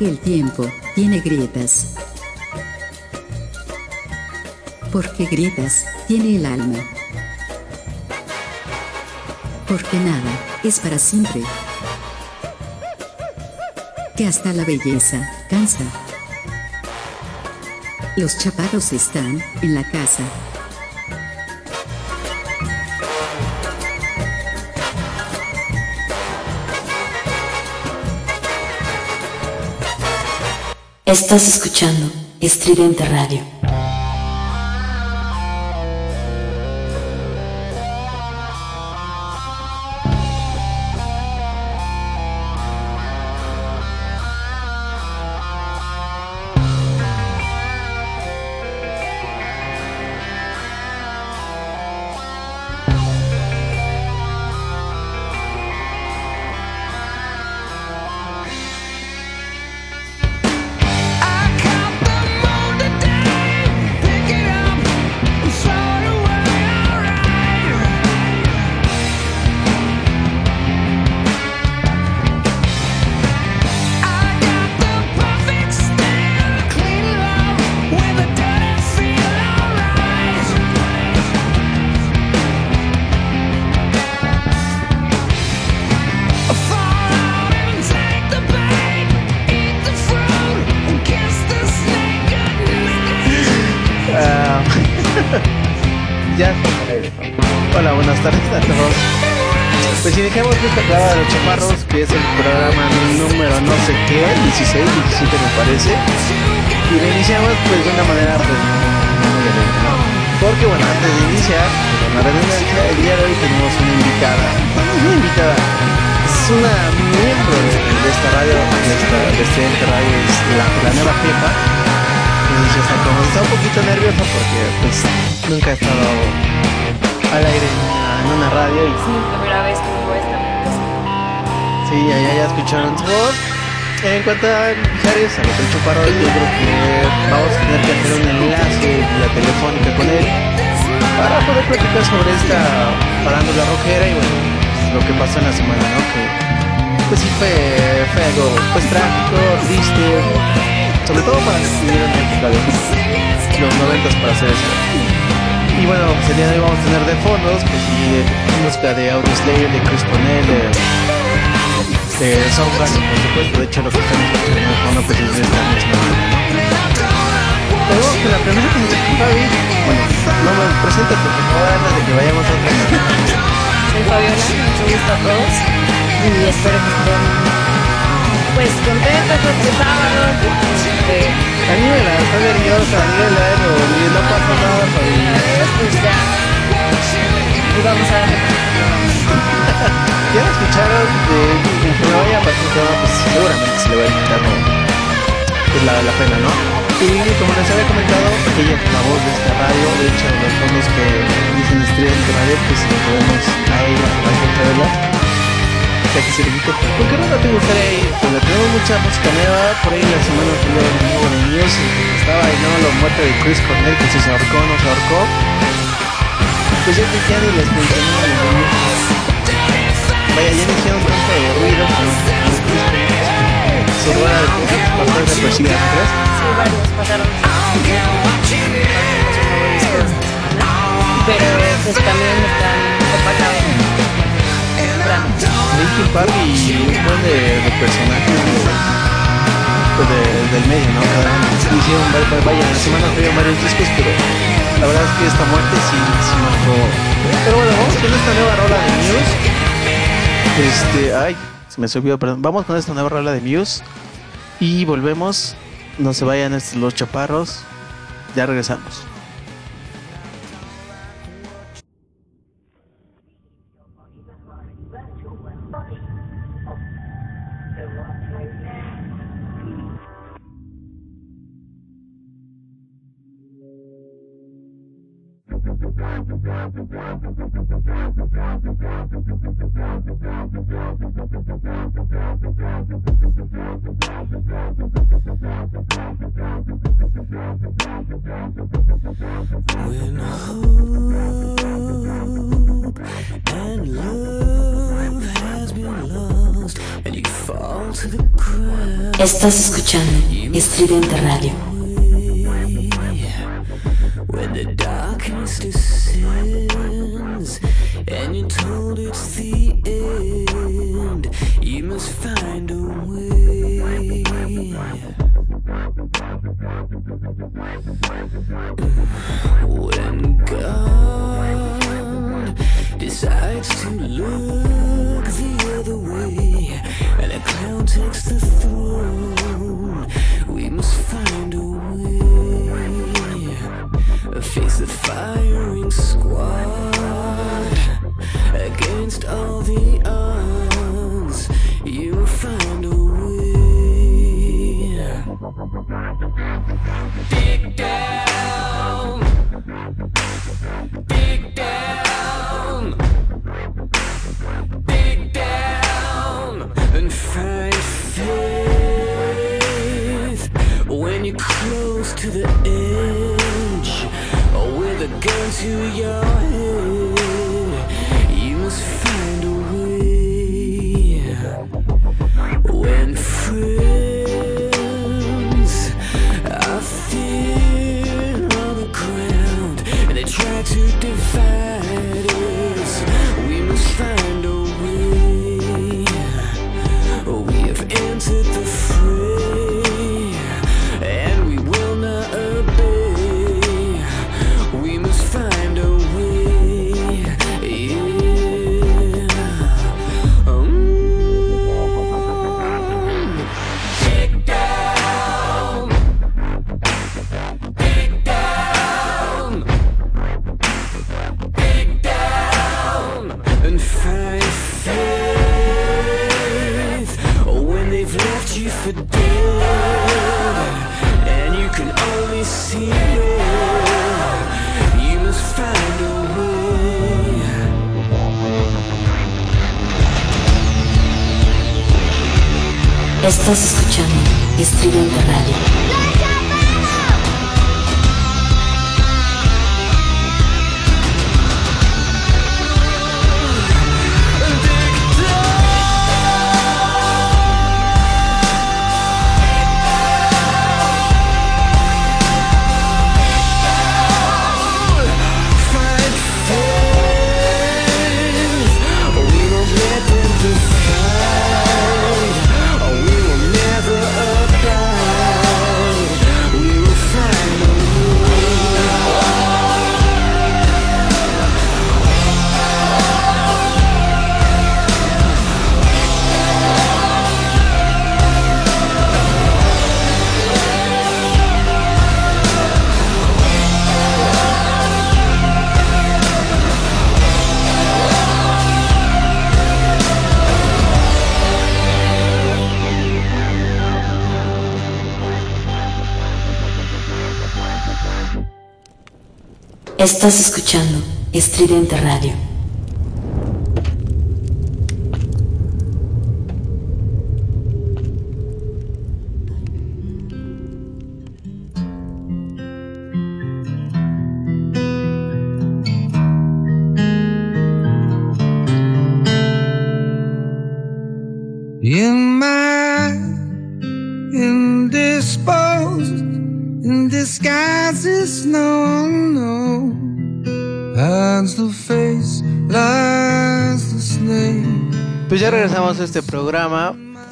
El tiempo tiene grietas. Porque grietas tiene el alma. Porque nada es para siempre. Que hasta la belleza cansa. Los chaparros están en la casa. Estás escuchando Estridente Radio. 17 me Se le quite, ¿por qué no te gustaría ir? Pues le tenemos mucha música nueva, por ahí la semana el nuevo de News, estaba ahí, ¿no? La muerte de Chris Cornell, que si se ahorcó o no se ahorcó. Pues ya que ya ni les mencioné a los niños. Vaya, ya no hicieron tanto de ruido con su rueda de pasar de persiga atrás. Sí, varios pasaron. Pero pues también están opacados. Linkin Park y un buen de, personajes pues de- del medio, ¿no? Cada hicieron, vaya, la semana varios discos, pero la verdad es que esta muerte sí, sí marcó. Pero bueno, vamos con esta nueva rola de Muse. Este, ay, se me subió, perdón. Vamos con esta nueva rola de Muse y volvemos. No se vayan los chaparros. Ya regresamos. Estás escuchando Estridente Radio. when the darkness descends and you're told it's the end, you must find a way. Mm. Estás escuchando Estridente Radio. Estás escuchando Estridente Radio.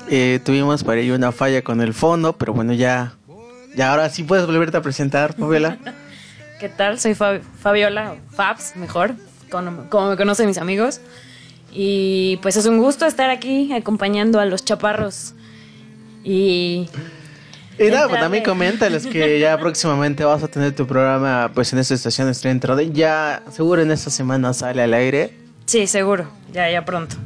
Eh, tuvimos para ello una falla con el fondo, pero bueno, ya. Ya ahora sí puedes volverte a presentar, Fabiola. ¿Qué tal? Soy Fa- Fabiola, Fabs, mejor, como, como me conocen mis amigos. Y pues es un gusto estar aquí acompañando a los chaparros. Y Y nada, pues también coméntales que ya próximamente vas a tener tu programa pues en esta estación Estrella Entrada. Ya seguro en esta semana sale al aire. sí, seguro, ya, ya pronto.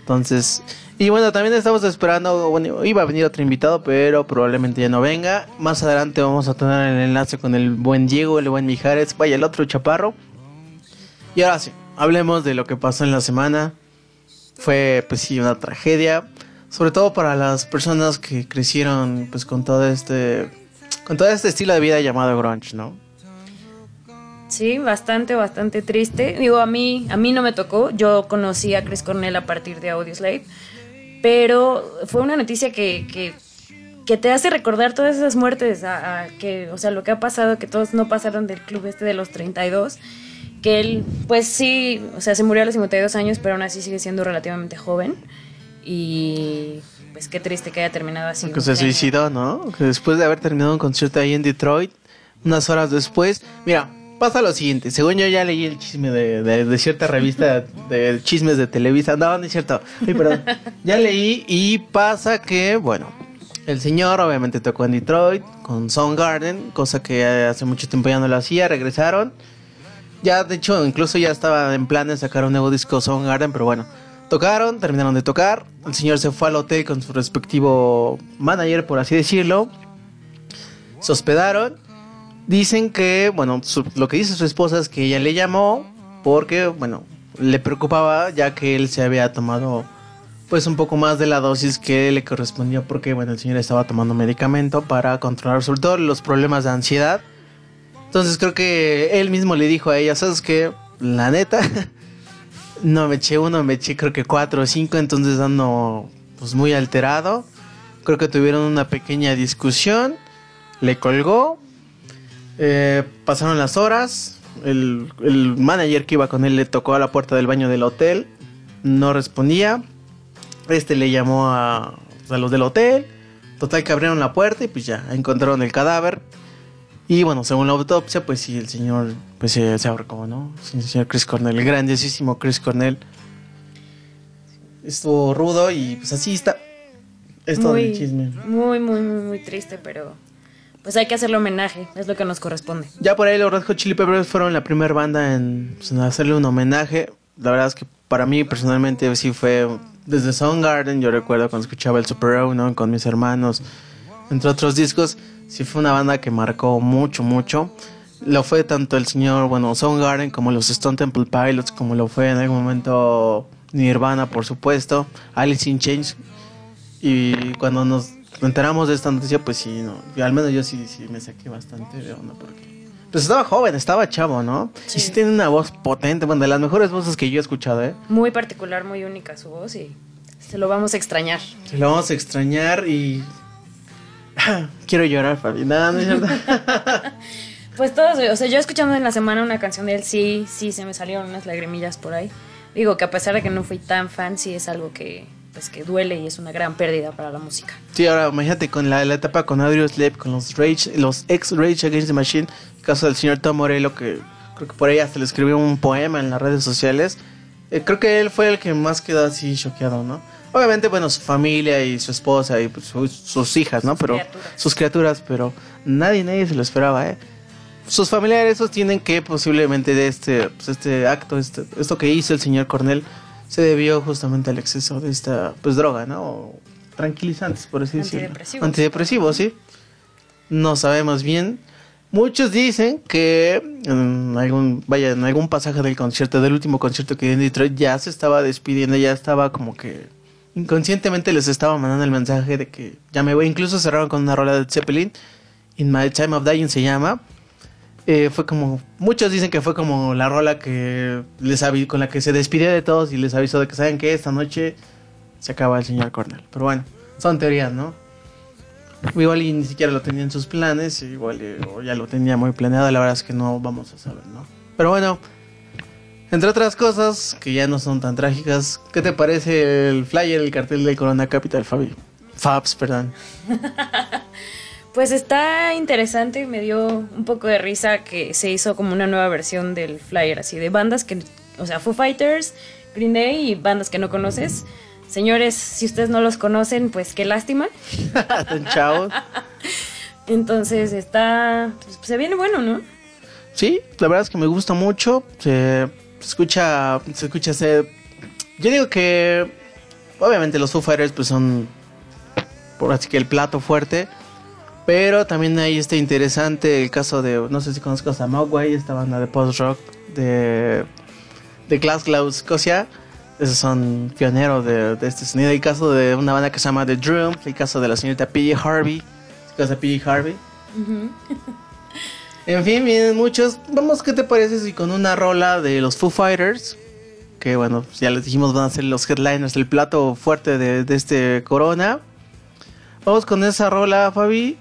Entonces, y bueno, también estamos esperando, iba a venir otro invitado, pero probablemente ya no venga. Más adelante vamos a tener el enlace con el buen Diego, el buen Mijares, vaya el otro chaparro. Y ahora sí, hablemos de lo que pasó en la semana. Fue pues sí una tragedia, sobre todo para las personas que crecieron pues con todo este con todo este estilo de vida llamado grunge, ¿no? Sí, bastante, bastante triste. Digo, a mí, a mí no me tocó. Yo conocí a Chris Cornell a partir de Audioslave. Pero fue una noticia que, que, que te hace recordar todas esas muertes, a- a que, o sea, lo que ha pasado, que todos no pasaron del club este de los 32, que él, pues sí, o sea, se murió a los 52 años, pero aún así sigue siendo relativamente joven. Y pues qué triste que haya terminado así. Que se suicidó, ¿no? Que después de haber terminado un concierto ahí en Detroit, unas horas después. Mira, pasa lo siguiente. Según yo ya leí el chisme de, cierta revista de chismes de Televisa. No, no es cierto. Ya leí y pasa que, bueno, el señor obviamente tocó en Detroit con Soundgarden, cosa que hace mucho tiempo ya no lo hacía. Regresaron. Ya, de hecho, incluso ya estaba en plan de sacar un nuevo disco Soundgarden, pero bueno. Tocaron, terminaron de tocar. El señor se fue al hotel con su respectivo manager, por así decirlo. Se hospedaron. Dicen que, bueno, su- lo que dice su esposa es que ella le llamó porque, bueno, le preocupaba ya que él se había tomado, pues, un poco más de la dosis que le correspondía porque, bueno, el señor estaba tomando medicamento para controlar sobre todo los problemas de ansiedad. Entonces creo que él mismo le dijo a ella, ¿sabes qué? La neta, no me eché uno, me eché creo que cuatro o cinco, entonces ando pues muy alterado. Creo que tuvieron una pequeña discusión, le colgó, eh, pasaron las horas, el, el manager que iba con él le tocó a la puerta del baño del hotel, no respondía, este le llamó a, pues, a los del hotel, total que abrieron la puerta y pues ya, encontraron el cadáver. Y bueno, según la autopsia, pues sí, el señor pues se, se ahorcó, ¿no? El señor Chris Cornell, el grandísimo Chris Cornell. Estuvo rudo y pues así está. Es todo el chisme. muy, muy, muy, muy triste, pero pues hay que hacerle homenaje, es lo que nos corresponde. Ya por ahí los Red Hot Chili Peppers fueron la primera banda en, hacerle un homenaje. La verdad es que para mí personalmente sí fue desde Soundgarden. Yo recuerdo cuando escuchaba el Super O, ¿no? Con mis hermanos, entre otros discos. Sí fue una banda que marcó mucho, mucho. Lo fue tanto el señor, bueno, Soundgarden como los Stone Temple Pilots, como lo fue en algún momento Nirvana, por supuesto, Alice in Chains. Y cuando nos enteramos de esta noticia, pues sí, no, al menos yo sí, sí me saqué bastante de onda porque pues estaba joven, estaba chavo, ¿no? Sí. Y sí tiene una voz potente, bueno, de las mejores voces que yo he escuchado, ¿eh? Muy particular, muy única su voz y se lo vamos a extrañar. Se lo vamos a extrañar y quiero llorar, Fabi. Nada, no es cierto. Pues todos, o sea, yo escuchando en la semana una canción de él, sí, sí, se me salieron unas lagrimillas por ahí. Digo que a pesar de que no fui tan fan, sí es algo que, pues, que duele y es una gran pérdida para la música. Sí, ahora imagínate con la, la etapa con Adrius Slep, con los Rage, los ex Rage Against the Machine, el caso del señor Tom Morello, que creo que por ahí hasta le escribió un poema en las redes sociales. Eh, creo que él fue el que más quedó así choqueado, ¿no? Obviamente, bueno, su familia y su esposa y pues, su- sus hijas, ¿no? Pero criaturas. sus criaturas, pero nadie, nadie se lo esperaba, ¿eh? Sus familiares sostienen que posiblemente de este, pues, este acto, este, esto que hizo el señor Cornell, se debió justamente al exceso de esta, pues, droga, ¿no? O tranquilizantes, por así decirlo. Antidepresivos. Antidepresivos, sí. No sabemos bien. Muchos dicen que en algún, vaya, en algún pasaje del concierto, del último concierto que dio en Detroit, ya se estaba despidiendo, ya estaba como que inconscientemente les estaba mandando el mensaje de que ya me voy. Incluso cerraron con una rola de Zeppelin, In My Time of Dying se llama. Eh, fue como, muchos dicen que fue como la rola que les con la que se despidió de todos y les avisó de que saben que esta noche se acaba el señor Cornell. Pero bueno, son teorías, ¿no? Igual y ni siquiera lo tenía en sus planes, igual o ya lo tenía muy planeado, la verdad es que no vamos a saber, ¿no? Pero bueno, entre otras cosas que ya no son tan trágicas, ¿qué te parece el flyer, el cartel del Corona Capital, Fabi? Fabs, perdón. Pues está interesante, me dio un poco de risa que se hizo como una nueva versión del flyer, así de bandas que, o sea, Foo Fighters, Green Day y bandas que no conoces. Señores, si ustedes no los conocen, pues qué lástima. Chavos. Entonces está, pues, se viene bueno, ¿no? Sí, la verdad es que me gusta mucho. Se, se escucha, se escucha ese. Yo digo que, obviamente los Foo Fighters pues son, por así que el plato fuerte. Pero también hay este interesante el caso de, no sé si conozcas a Mogwai, esta banda de post rock de, de Glasgow, Escocia. Esos son pioneros de, de este sonido. Hay caso de una banda que se llama The Drum, el caso de la señorita P.J. Harvey. ¿Qué de P.J. Harvey? En fin, vienen muchos. Vamos, ¿qué te parece si con una rola de los Foo Fighters que bueno, pues ya les dijimos van a ser los headliners, el plato fuerte de, de este Corona. Vamos con esa rola, Fabi,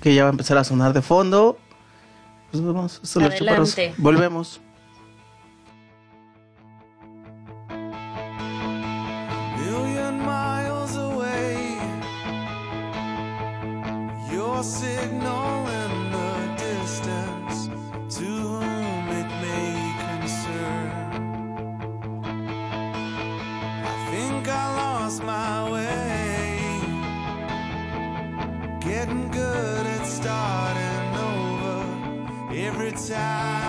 que ya va a empezar a sonar de fondo. Pues vamos, esto es los. Adelante. Volvemos. million miles away. Your signal time.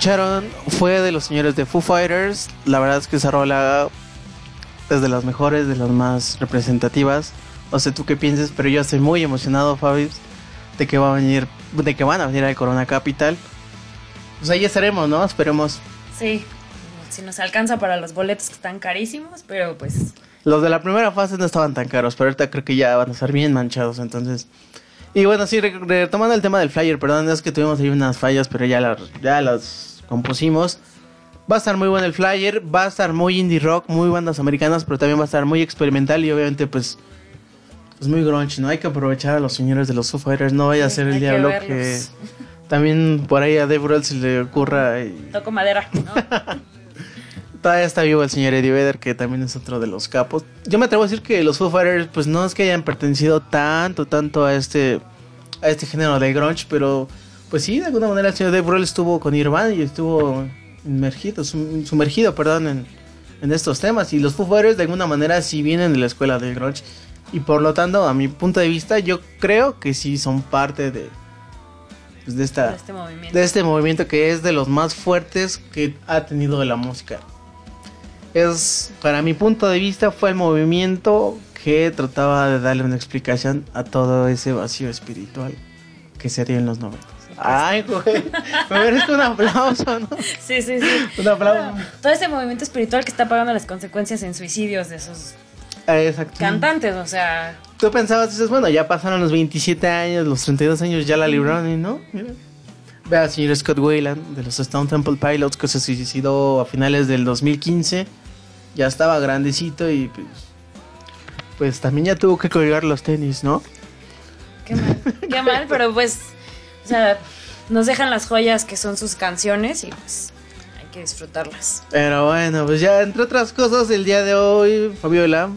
Escucharon fue de los señores de Foo Fighters. La verdad es que esa rola es de las mejores, de las más representativas. No sé tú qué pienses, pero yo estoy muy emocionado, Fabi, de que va a venir, de que van a venir al Corona Capital. Pues ahí estaremos, ¿no? Esperemos. Sí, si nos alcanza para los boletos que están carísimos, pero pues Los de la primera fase no estaban tan caros, pero ahorita creo que ya van a estar bien manchados, entonces. Y bueno, sí, re- retomando el tema del flyer, perdón, es que tuvimos ahí unas fallas, pero ya las, ya las compusimos. Va a estar muy bueno el flyer, va a estar muy indie rock, muy bandas americanas, pero también va a estar muy experimental y obviamente pues es muy grunge, ¿no? Hay que aprovechar a los señores de los Foo Fighters, no vaya a ser el hay diablo que, también por ahí a Dave Grohl se le ocurra y- toco madera, ¿no? Todavía está vivo el señor Eddie Vedder, que también es otro de los capos. Yo me atrevo a decir que los Foo Fighters, pues no es que hayan pertenecido tanto, tanto a este, a este género de grunge, pero pues sí, de alguna manera el señor Dave Grohl estuvo con Nirvana y estuvo inmergido, sum- sumergido, perdón, en, en estos temas. Y los Foo Fighters de alguna manera sí vienen de la escuela del grunge. Y por lo tanto, a mi punto de vista, yo creo que sí son parte de, pues, de esta de este movimiento. de este movimiento que es de los más fuertes que ha tenido la música. Es, para mi punto de vista, fue el movimiento que trataba de darle una explicación a todo ese vacío espiritual que se dio en los 90. Ay, güey, me merezco un aplauso, ¿no? Sí, sí, sí. Un aplauso. Bueno, todo ese movimiento espiritual que está pagando las consecuencias en suicidios de esos Ah, Exacto. cantantes, o sea, Tú pensabas, dices, bueno, ya pasaron los 27 años, los 32 años, ya la libraron y no, mira. Ve al señor Scott Wayland de los Stone Temple Pilots que se suicidó a finales del 2015. Ya estaba grandecito y pues, pues también ya tuvo que colgar los tenis, ¿no? qué mal, qué mal, pero pues, sea, nos dejan las joyas que son sus canciones y pues hay que disfrutarlas. Pero bueno, pues ya entre otras cosas, el día de hoy, Fabiola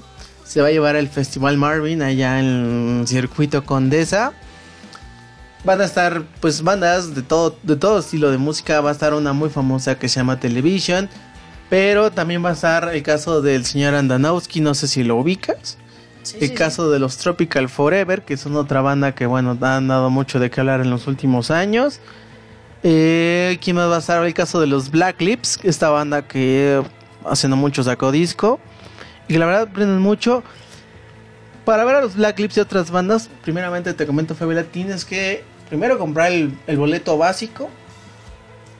se va a llevar el Festival Marvin allá en el Circuito Condesa. Van a estar pues bandas de todo, de todo estilo de música. Va a estar una muy famosa que se llama Television. Pero también va a estar el caso del señor Andanowski, no sé si lo ubicas. Sí, el sí, caso de los Tropical Forever, que son otra banda que bueno, han dado mucho de qué hablar en los últimos años. Eh, ¿Quién más va a estar? El caso de los Black Lips, esta banda que hace no mucho sacó disco. Y que la verdad aprenden mucho. Para ver a los Black Lips y otras bandas, primeramente te comento, Fabiola, tienes que primero comprar el, el boleto básico,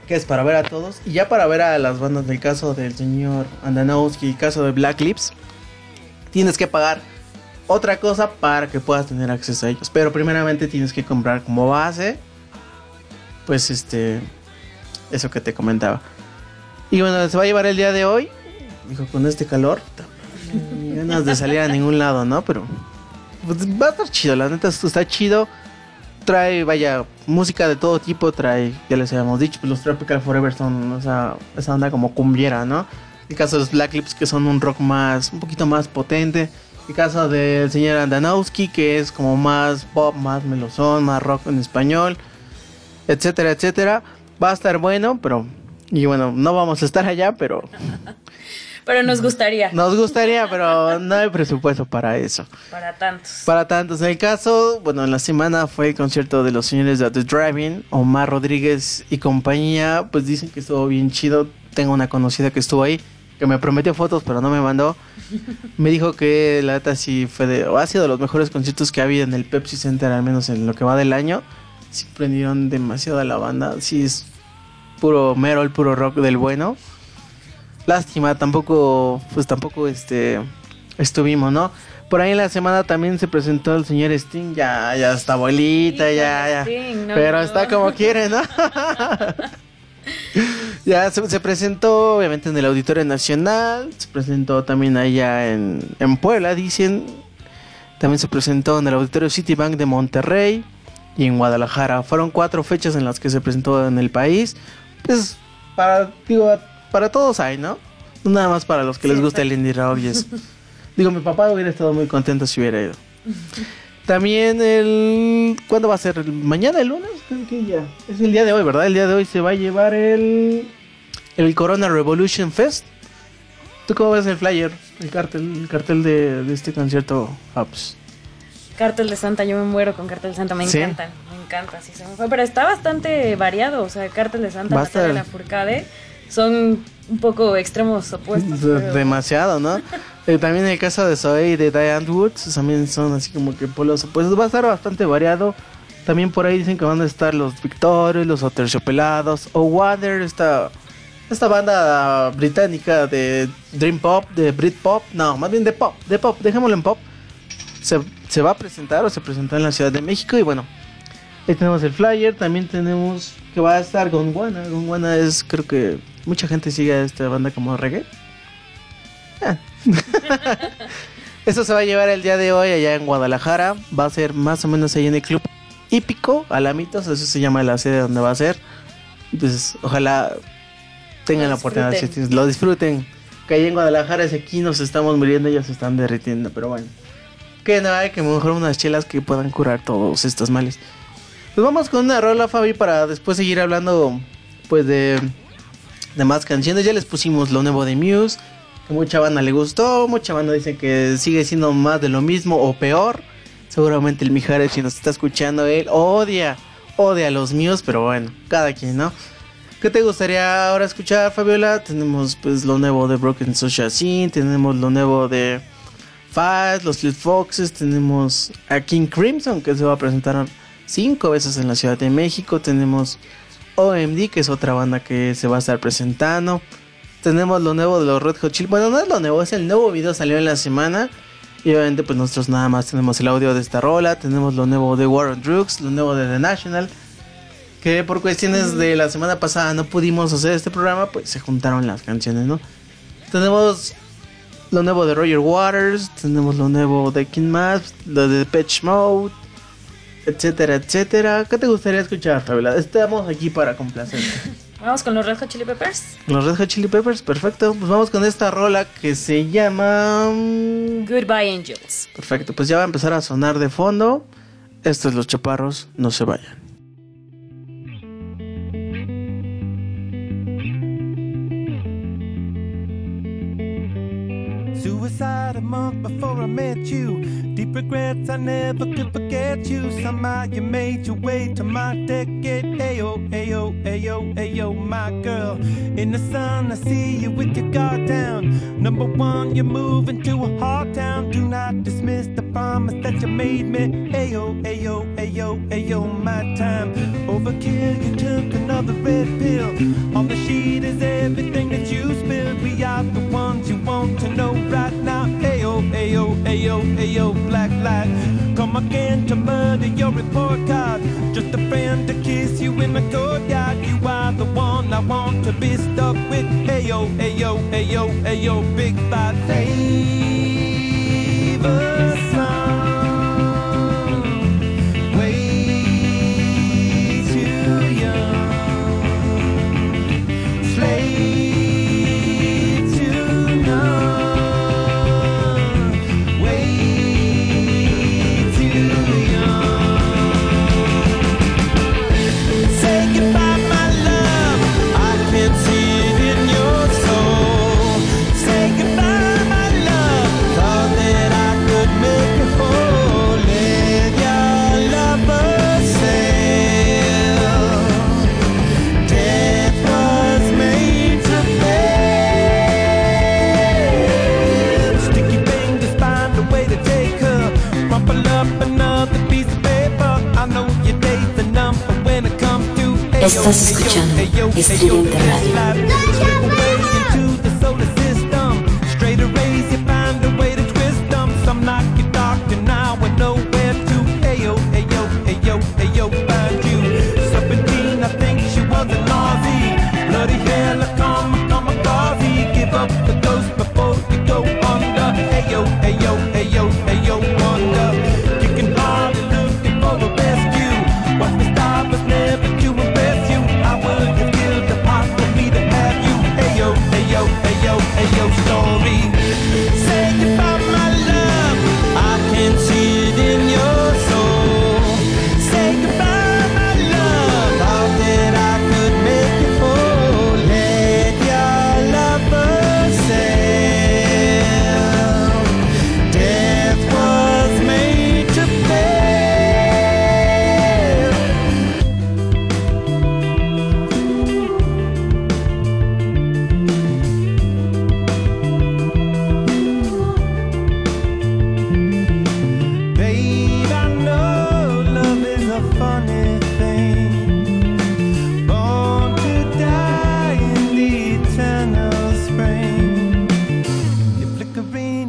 que es para ver a todos. Y ya para ver a las bandas del caso del señor Andanowski y el caso de Black Lips, tienes que pagar otra cosa para que puedas tener acceso a ellos. Pero primeramente tienes que comprar como base, pues este, eso que te comentaba. Y bueno, se va a llevar el día de hoy. Dijo, con este calor, ni ganas de salir a ningún lado, ¿no? Pero pues, va a estar chido, la neta está chido. Trae, vaya, música de todo tipo, trae, ya les habíamos dicho, pues los Tropical Forever son esa, esa onda como cumbiera, ¿no? El caso de los Black Lips que son un rock más, un poquito más potente. El caso del señor Andanowski que es como más pop, más melosón, más rock en español, etcétera, etcétera. Va a estar bueno, pero... Y bueno, no vamos a estar allá, pero Pero nos gustaría, nos gustaría, pero no hay presupuesto para eso. para tantos. Para tantos, en el caso, bueno, en la semana fue el concierto de los señores de The Driving, Omar Rodríguez y compañía, pues dicen que estuvo bien chido. Tengo una conocida que estuvo ahí, que me prometió fotos, pero no me mandó. Me dijo que la neta sí fue de, o ha sido de los mejores conciertos que ha habido en el Pepsi Center, al menos en lo que va del año. Sí prendieron demasiado a la banda, sí es puro Merol, puro rock del bueno. Lástima, tampoco, pues tampoco este estuvimos, ¿no? Por ahí en la semana también se presentó el señor Sting, ya, ya está abuelita, ya, ya. Sting, no, Pero no. está como quiere, ¿no? ya se, se presentó obviamente en el Auditorio Nacional, se presentó también allá en, en Puebla, dicen. También se presentó en el Auditorio Citibank de Monterrey y en Guadalajara. Fueron cuatro fechas en las que se presentó en el país. Pues para, digo, para todos hay, ¿no? No Nada más para los que les gusta el indie rock. Digo, mi papá hubiera estado muy contento si hubiera ido. También el... ¿Cuándo va a ser? ¿Mañana, el lunes? Creo que ya. Es el día de hoy, ¿verdad? El día de hoy se va a llevar el... El Corona Revolution Fest. ¿Tú cómo ves el flyer? El cartel, el cartel de, de este concierto Hubs. Cartel de Santa, yo me muero con Cartel de Santa, me ¿Sí? encantan, me encanta, sí se me fue, pero está bastante variado, o sea, Cartel de Santa, Natalia Lafourcade son un poco extremos opuestos. Pero- Demasiado, ¿no? Eh, también el caso de Zoe y de Diane Woods también son así como que polos Pues va a estar bastante variado. También por ahí dicen que van a estar los Victorious, los Aterciopelados, o Water, esta, esta banda británica de Dream Pop, de Britpop, no, más bien de pop, de pop, dejémoslo en pop. Se, se va a presentar o se presentó en la Ciudad de México y bueno, ahí tenemos el flyer, también tenemos que va a estar Gondwana. Gondwana es, creo que mucha gente sigue a esta banda como reggae. Ah. Eso se va a llevar el día de hoy allá en Guadalajara. Va a ser más o menos ahí en el club hípico, Alamitos, eso se llama la sede donde va a ser. Entonces, ojalá tengan la oportunidad, disfruten. tienes- lo disfruten. Que ahí en Guadalajara, si aquí nos estamos muriendo, ellos se están derritiendo, pero bueno. Que no hay que mejor unas chelas que puedan curar todos estos males. Pues vamos con una rola, Fabi, para después seguir hablando, pues, de, de más canciones. Ya les pusimos lo nuevo de Muse, mucha banda le gustó, mucha banda dice que sigue siendo más de lo mismo o peor. Seguramente el Mijares, si nos está escuchando, él odia, odia a los Muse, pero bueno, cada quien, ¿no? ¿Qué te gustaría ahora escuchar, Fabiola? Tenemos pues lo nuevo de Broken Social Scene, tenemos lo nuevo de Fast, los Little Foxes, tenemos a King Crimson que se va a presentar cinco veces en la Ciudad de México, tenemos OMD que es otra banda que se va a estar presentando, tenemos lo nuevo de los Red Hot Chili, bueno no es lo nuevo, es el nuevo video salió en la semana y obviamente pues nosotros nada más tenemos el audio de esta rola, tenemos lo nuevo de War on Drugs, lo nuevo de The National que por cuestiones de la semana pasada no pudimos hacer este programa, pues se juntaron las canciones, ¿no? Tenemos lo nuevo de Roger Waters, tenemos lo nuevo de King Maps, lo de Patch Mode, etcétera, etcétera. ¿Qué te gustaría escuchar, Fabiola? Estamos aquí para complacer. Vamos con los Red Hot Chili Peppers. Los Red Hot Chili Peppers, perfecto. Pues vamos con esta rola que se llama... mm, Goodbye Angels. Perfecto, pues ya va a empezar a sonar de fondo. Estos es Los Chaparros, no se vayan. Suicide a month before I met you. Regrets, I never could forget you. Somehow you made your way to my decade. Ayo, ayo, ayo, ayo, my girl. In the sun, I see you with your guard down. Number one, you're moving to a hard town. Do not dismiss the promise that you made me. Ayo, ayo, ayo, ayo, my time. Overkill, you took another red pill. On the sheet is everything that you spilled. We are the ones you want to know right now. Ayo, ayo, ayo, black light. Come again to murder your report card. Just a friend to kiss you in the courtyard. You are the one I want to be stuck with. Ayo, ayo, ayo, ayo, big. Save a Estás escuchando Estridente Radio.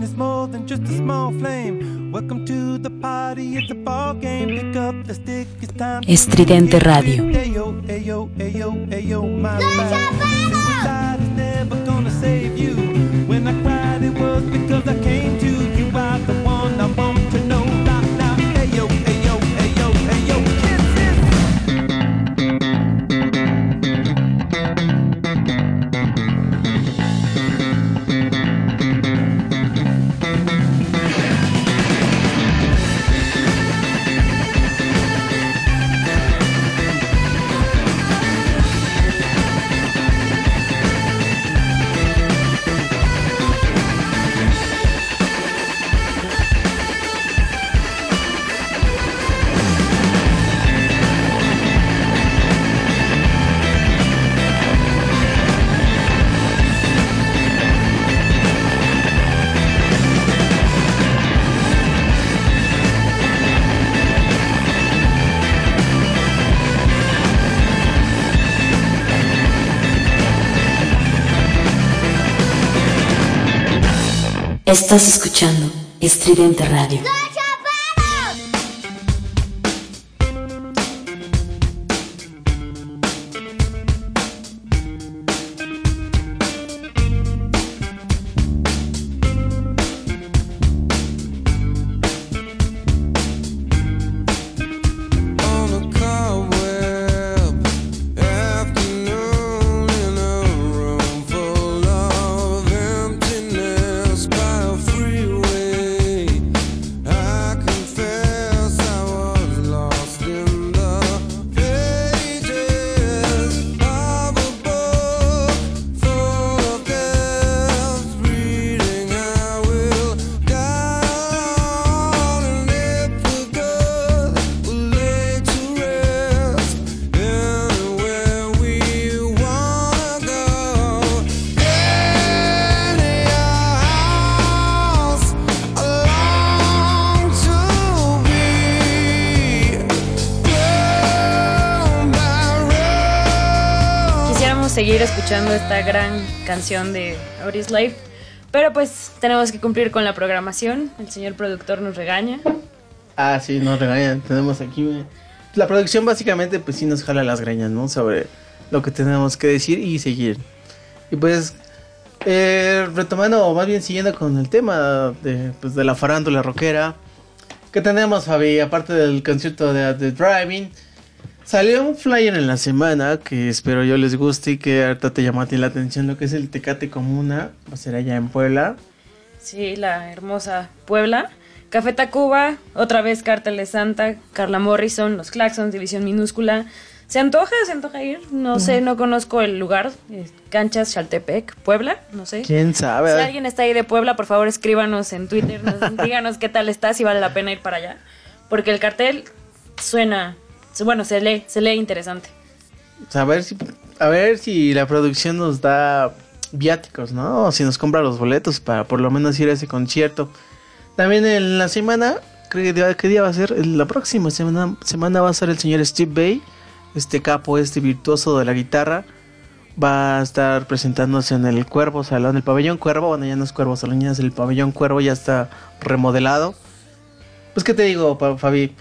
Is more than just a small flame. Welcome to the party, it's a ball game. Pick up the stick, it's time. Estridente. Radio. Ayo, ayo, ayo, ayo, my love. Suicide is never gonna save you. When I cried, it was because I came to Estás escuchando Estridente Radio. Gran canción de Otis Life, pero pues tenemos que cumplir con la programación. El señor productor nos regaña. Ah, sí, nos regañan. Tenemos aquí. La producción básicamente, pues sí nos jala las greñas, ¿no? Sobre lo que tenemos que decir y seguir. Y pues, eh, retomando, o más bien siguiendo con el tema de, pues, de la farándula rockera. ¿Qué tenemos, Fabi? Aparte del concierto de The Driving. Salió un flyer en la semana que espero yo les guste y que ahorita te llamó a ti la atención lo que es el Tecate Comuna. Va a ser allá en Puebla. Sí, la hermosa Puebla. Café Tacuba, otra vez Cártel de Santa, Carla Morrison, Los Claxons, División Minúscula. ¿Se antoja? ¿Se antoja ir? No sé, no conozco el lugar. eh, Canchas, Chaltepec, Puebla, no sé. ¿Quién sabe? Si alguien está ahí de Puebla, por favor escríbanos en Twitter, nos- díganos qué tal está, si vale la pena ir para allá. Porque el cartel suena, bueno, se lee, se lee interesante. A ver si, a ver si la producción nos da viáticos, ¿no? O si nos compra los boletos para por lo menos ir a ese concierto. También en la semana, creo que ¿qué día va a ser? La próxima semana, semana va a ser el señor Steve Bay, este capo, este virtuoso de la guitarra. Va a estar presentándose en el Cuervo Salón, el pabellón Cuervo, bueno ya no es Cuervo Salón, ya es el pabellón Cuervo, ya está remodelado. Pues qué te digo, Fabi,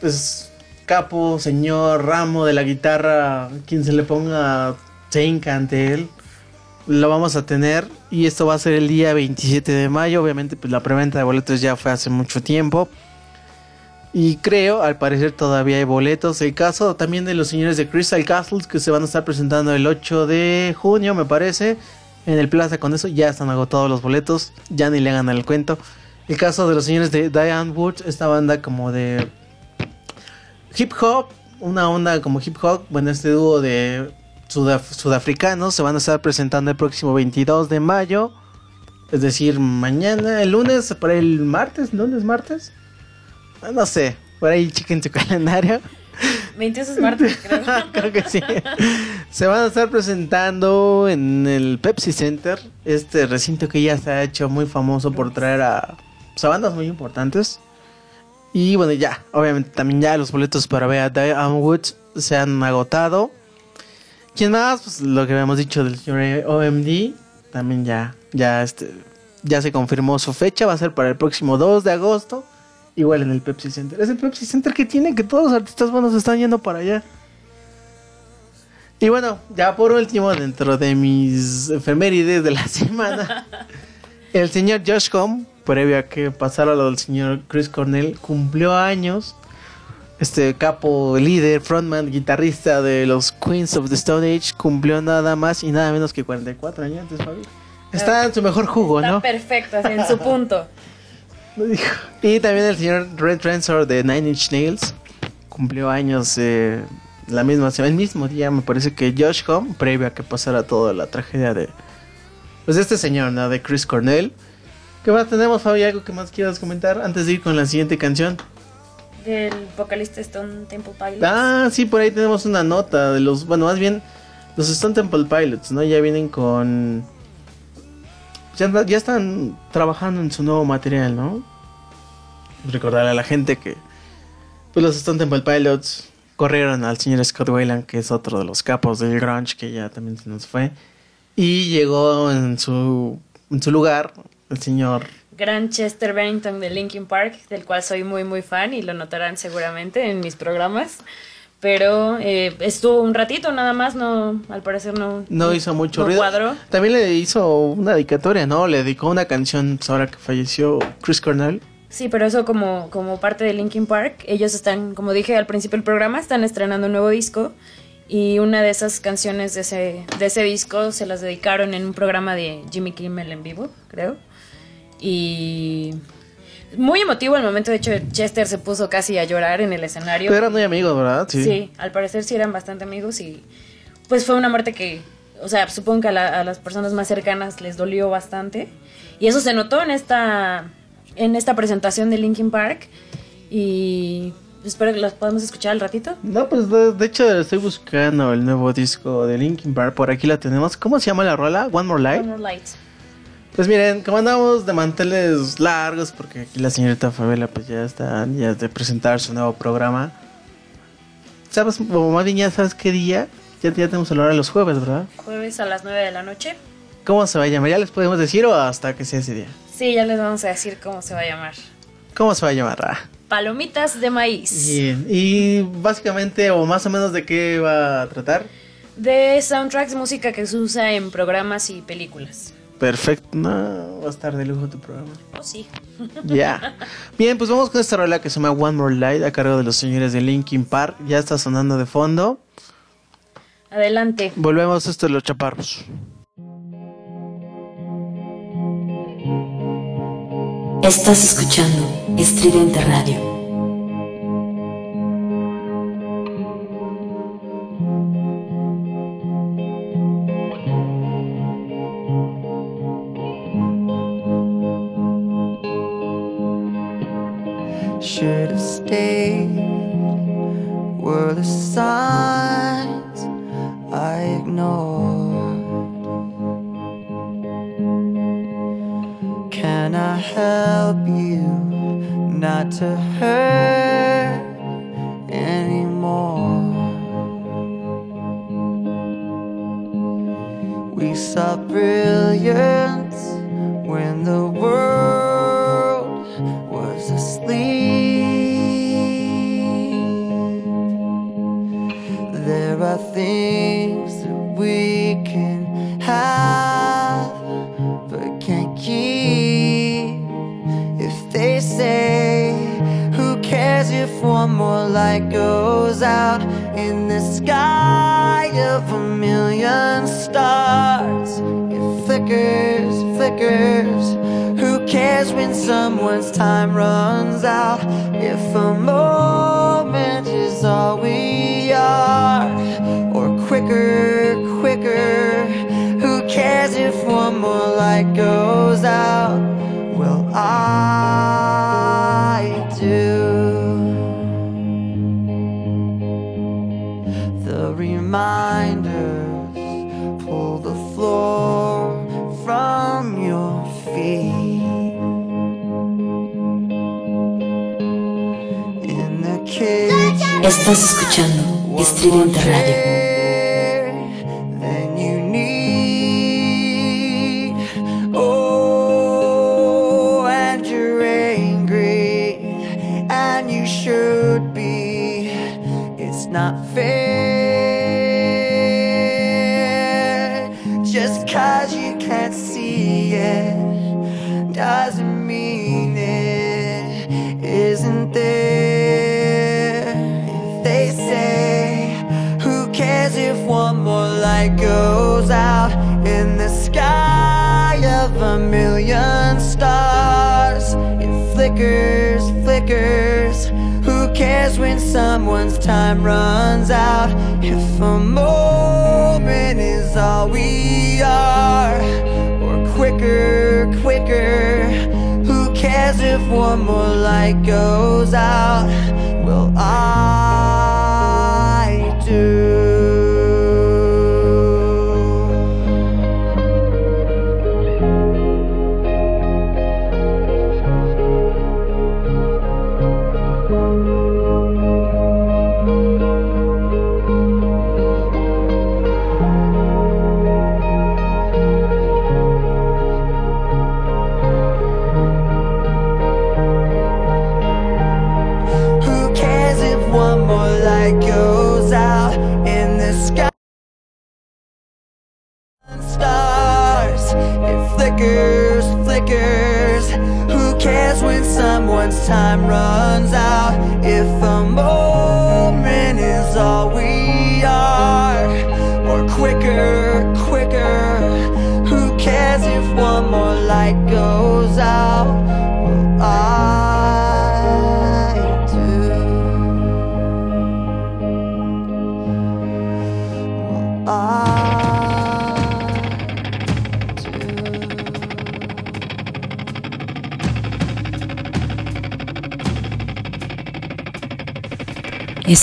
pues capo, señor, ramo de la guitarra, quien se le ponga se ante él. Lo vamos a tener y esto va a ser el día 27 de mayo. Obviamente, pues la preventa de boletos ya fue hace mucho tiempo. Y creo, al parecer todavía hay boletos. El caso también de los señores de Crystal Castles que se van a estar presentando el 8 de junio, me parece, en el Plaza con eso. Ya están agotados los boletos, ya ni le hagan el cuento. El caso de los señores de Diane Woods, esta banda como de hip hop, una onda como hip hop, bueno, este dúo de sudaf- sudafricanos se van a estar presentando el próximo 22 de mayo, es decir, mañana, el lunes, por el martes, lunes, martes, Ah, no sé, por ahí chequen su calendario. 22 es martes, creo. Creo que sí. Se van a estar presentando en el Pepsi Center, este recinto que ya se ha hecho muy famoso por traer a, pues, a bandas muy importantes. Y bueno, ya, obviamente también ya los boletos para ver a Diane Woods se han agotado. ¿Quién más? Pues lo que habíamos dicho del señor OMD, también ya, ya, este, ya se confirmó su fecha, va a ser para el próximo 2 de agosto. Igual en el Pepsi Center. Es el Pepsi Center que tiene que todos los artistas buenos están yendo para allá. Y bueno, ya por último, dentro de mis efemérides de la semana, el señor Josh Home, previo a que pasara lo del señor Chris Cornell, cumplió años. Este capo, líder, frontman, guitarrista de los Queens of the Stone Age, cumplió nada más y nada menos que 44 años antes, Fabi. Está en su mejor jugo, Está ¿no? perfecto, así en su punto. Y también el señor Red Transor de Nine Inch Nails cumplió años eh, la misma semana, el mismo día, me parece que Josh Home, previo a que pasara toda la tragedia de pues de este señor, ¿no? De Chris Cornell. ¿Qué más tenemos, Fabi? ¿Algo que más quieras comentar antes de ir con la siguiente canción? Del vocalista Stone Temple Pilots. Ah, sí, por ahí tenemos una nota de los, bueno, más bien los Stone Temple Pilots, ¿no? Ya vienen con ya, están trabajando en su nuevo material, ¿no? Recordarle a la gente que pues los Stone Temple Pilots corrieron al señor Scott Wayland, que es otro de los capos del grunge que ya también se nos fue, y llegó en su en su lugar el señor. Gran Chester Bennington de Linkin Park, del cual soy muy muy fan y lo notarán seguramente en mis programas. Pero eh, estuvo un ratito nada más, no, al parecer no. No hizo mucho no ruido. También le hizo una dedicatoria, ¿no? Le dedicó una canción ahora que falleció Chris Cornell. Sí, pero eso como, como parte de Linkin Park. Ellos están, como dije al principio del programa, están estrenando un nuevo disco. Y una de esas canciones de ese, de ese disco se las dedicaron en un programa de Jimmy Kimmel en vivo, creo. Y muy emotivo el momento. De hecho, Chester se puso casi a llorar en el escenario. Pero eran muy amigos, ¿verdad? Sí. al parecer sí eran bastante amigos y pues fue una muerte que, o sea, supongo que a, la- a las personas más cercanas les dolió bastante y eso se notó en esta en esta presentación de Linkin Park y espero que los podamos escuchar al ratito. No, pues de, de hecho estoy buscando el nuevo disco de Linkin Park. Por aquí la tenemos. ¿Cómo se llama la rola? One More Light. One More Light. Pues miren, como andamos de manteles largos, porque aquí la señorita Fabela pues ya está, ya de presentar su nuevo programa. ¿Sabes, o más bien ya sabes qué día? Ya, ya tenemos el hora los jueves, ¿verdad? Jueves a las 9 de la noche. ¿Cómo se va a llamar? ¿Ya les podemos decir o hasta que sea ese día? Sí, ya les vamos a decir cómo se va a llamar. ¿Cómo se va a llamar? Ah, Palomitas de maíz. Bien, y básicamente o más o menos de qué va a tratar. De soundtracks, música que se usa en programas y películas. Perfecto, no, va a estar de lujo tu programa. Oh, sí. Ya. Bien, pues vamos con esta rola que se llama One More Light a cargo de los señores de Linkin Park. Ya está sonando de fondo. Adelante. Volvemos a esto de los chaparros. Estás escuchando Estridente Radio.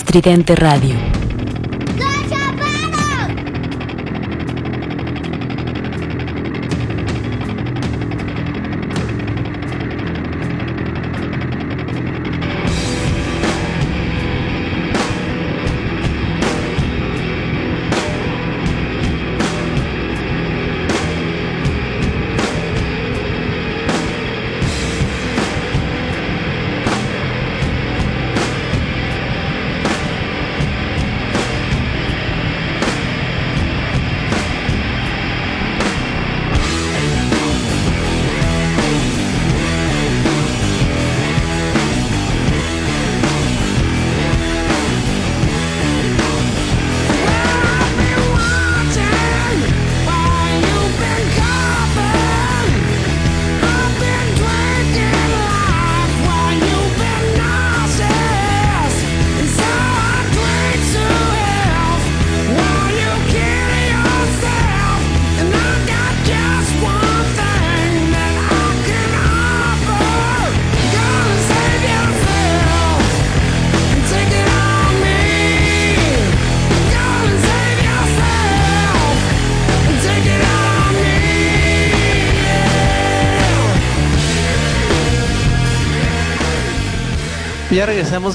Estridente Radio.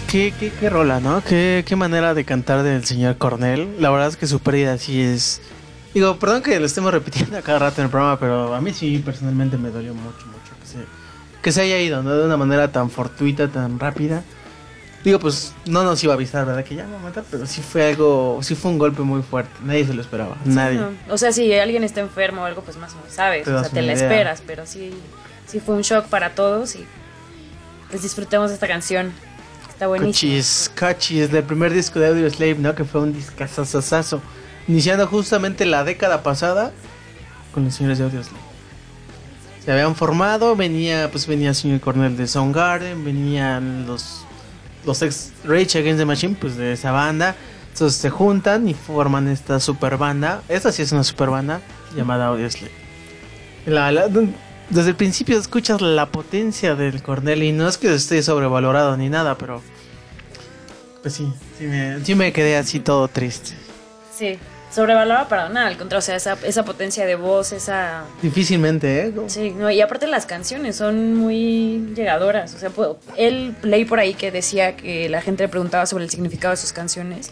Qué, qué, qué rola, ¿no? Qué, qué manera de cantar del señor Cornell. La verdad es que su pérdida sí es... Digo, perdón que lo estemos repitiendo a cada rato en el programa, pero a mí sí personalmente me dolió mucho, mucho que se, que se haya ido, ¿no? De una manera tan fortuita, tan rápida. Digo, pues no nos iba a avisar, ¿verdad? Que ya va a matar, pero sí fue algo, sí fue un golpe muy fuerte. Nadie se lo esperaba, nadie. No, O sea, si alguien está enfermo o algo, pues más o menos sabes. Te o sea, te la idea. esperas, pero sí, sí fue un shock para todos y pues disfrutemos de esta canción. Está buenísima. Cochis, Cochis, del primer disco de Audio Slave, ¿no? Que fue un discazazazazo. Iniciando justamente la década pasada con los señores de Audio Slave. Se habían formado, venía, pues venía el señor Cornell de Soundgarden, venían los, los ex Rage Against the Machine, pues de esa banda. Entonces se juntan y forman esta super banda. Esta sí es una super banda llamada Audio Slave. La- la- desde el principio escuchas la potencia del Cornell y no es que esté sobrevalorado ni nada, pero pues sí, sí me, sí me quedé así todo triste. Sí, sobrevalorada para nada, al contrario, o sea, esa, esa potencia de voz, esa... Difícilmente, ¿eh? Sí, no, y aparte las canciones son muy llegadoras, o sea, puedo- él leí por ahí que decía que la gente le preguntaba sobre el significado de sus canciones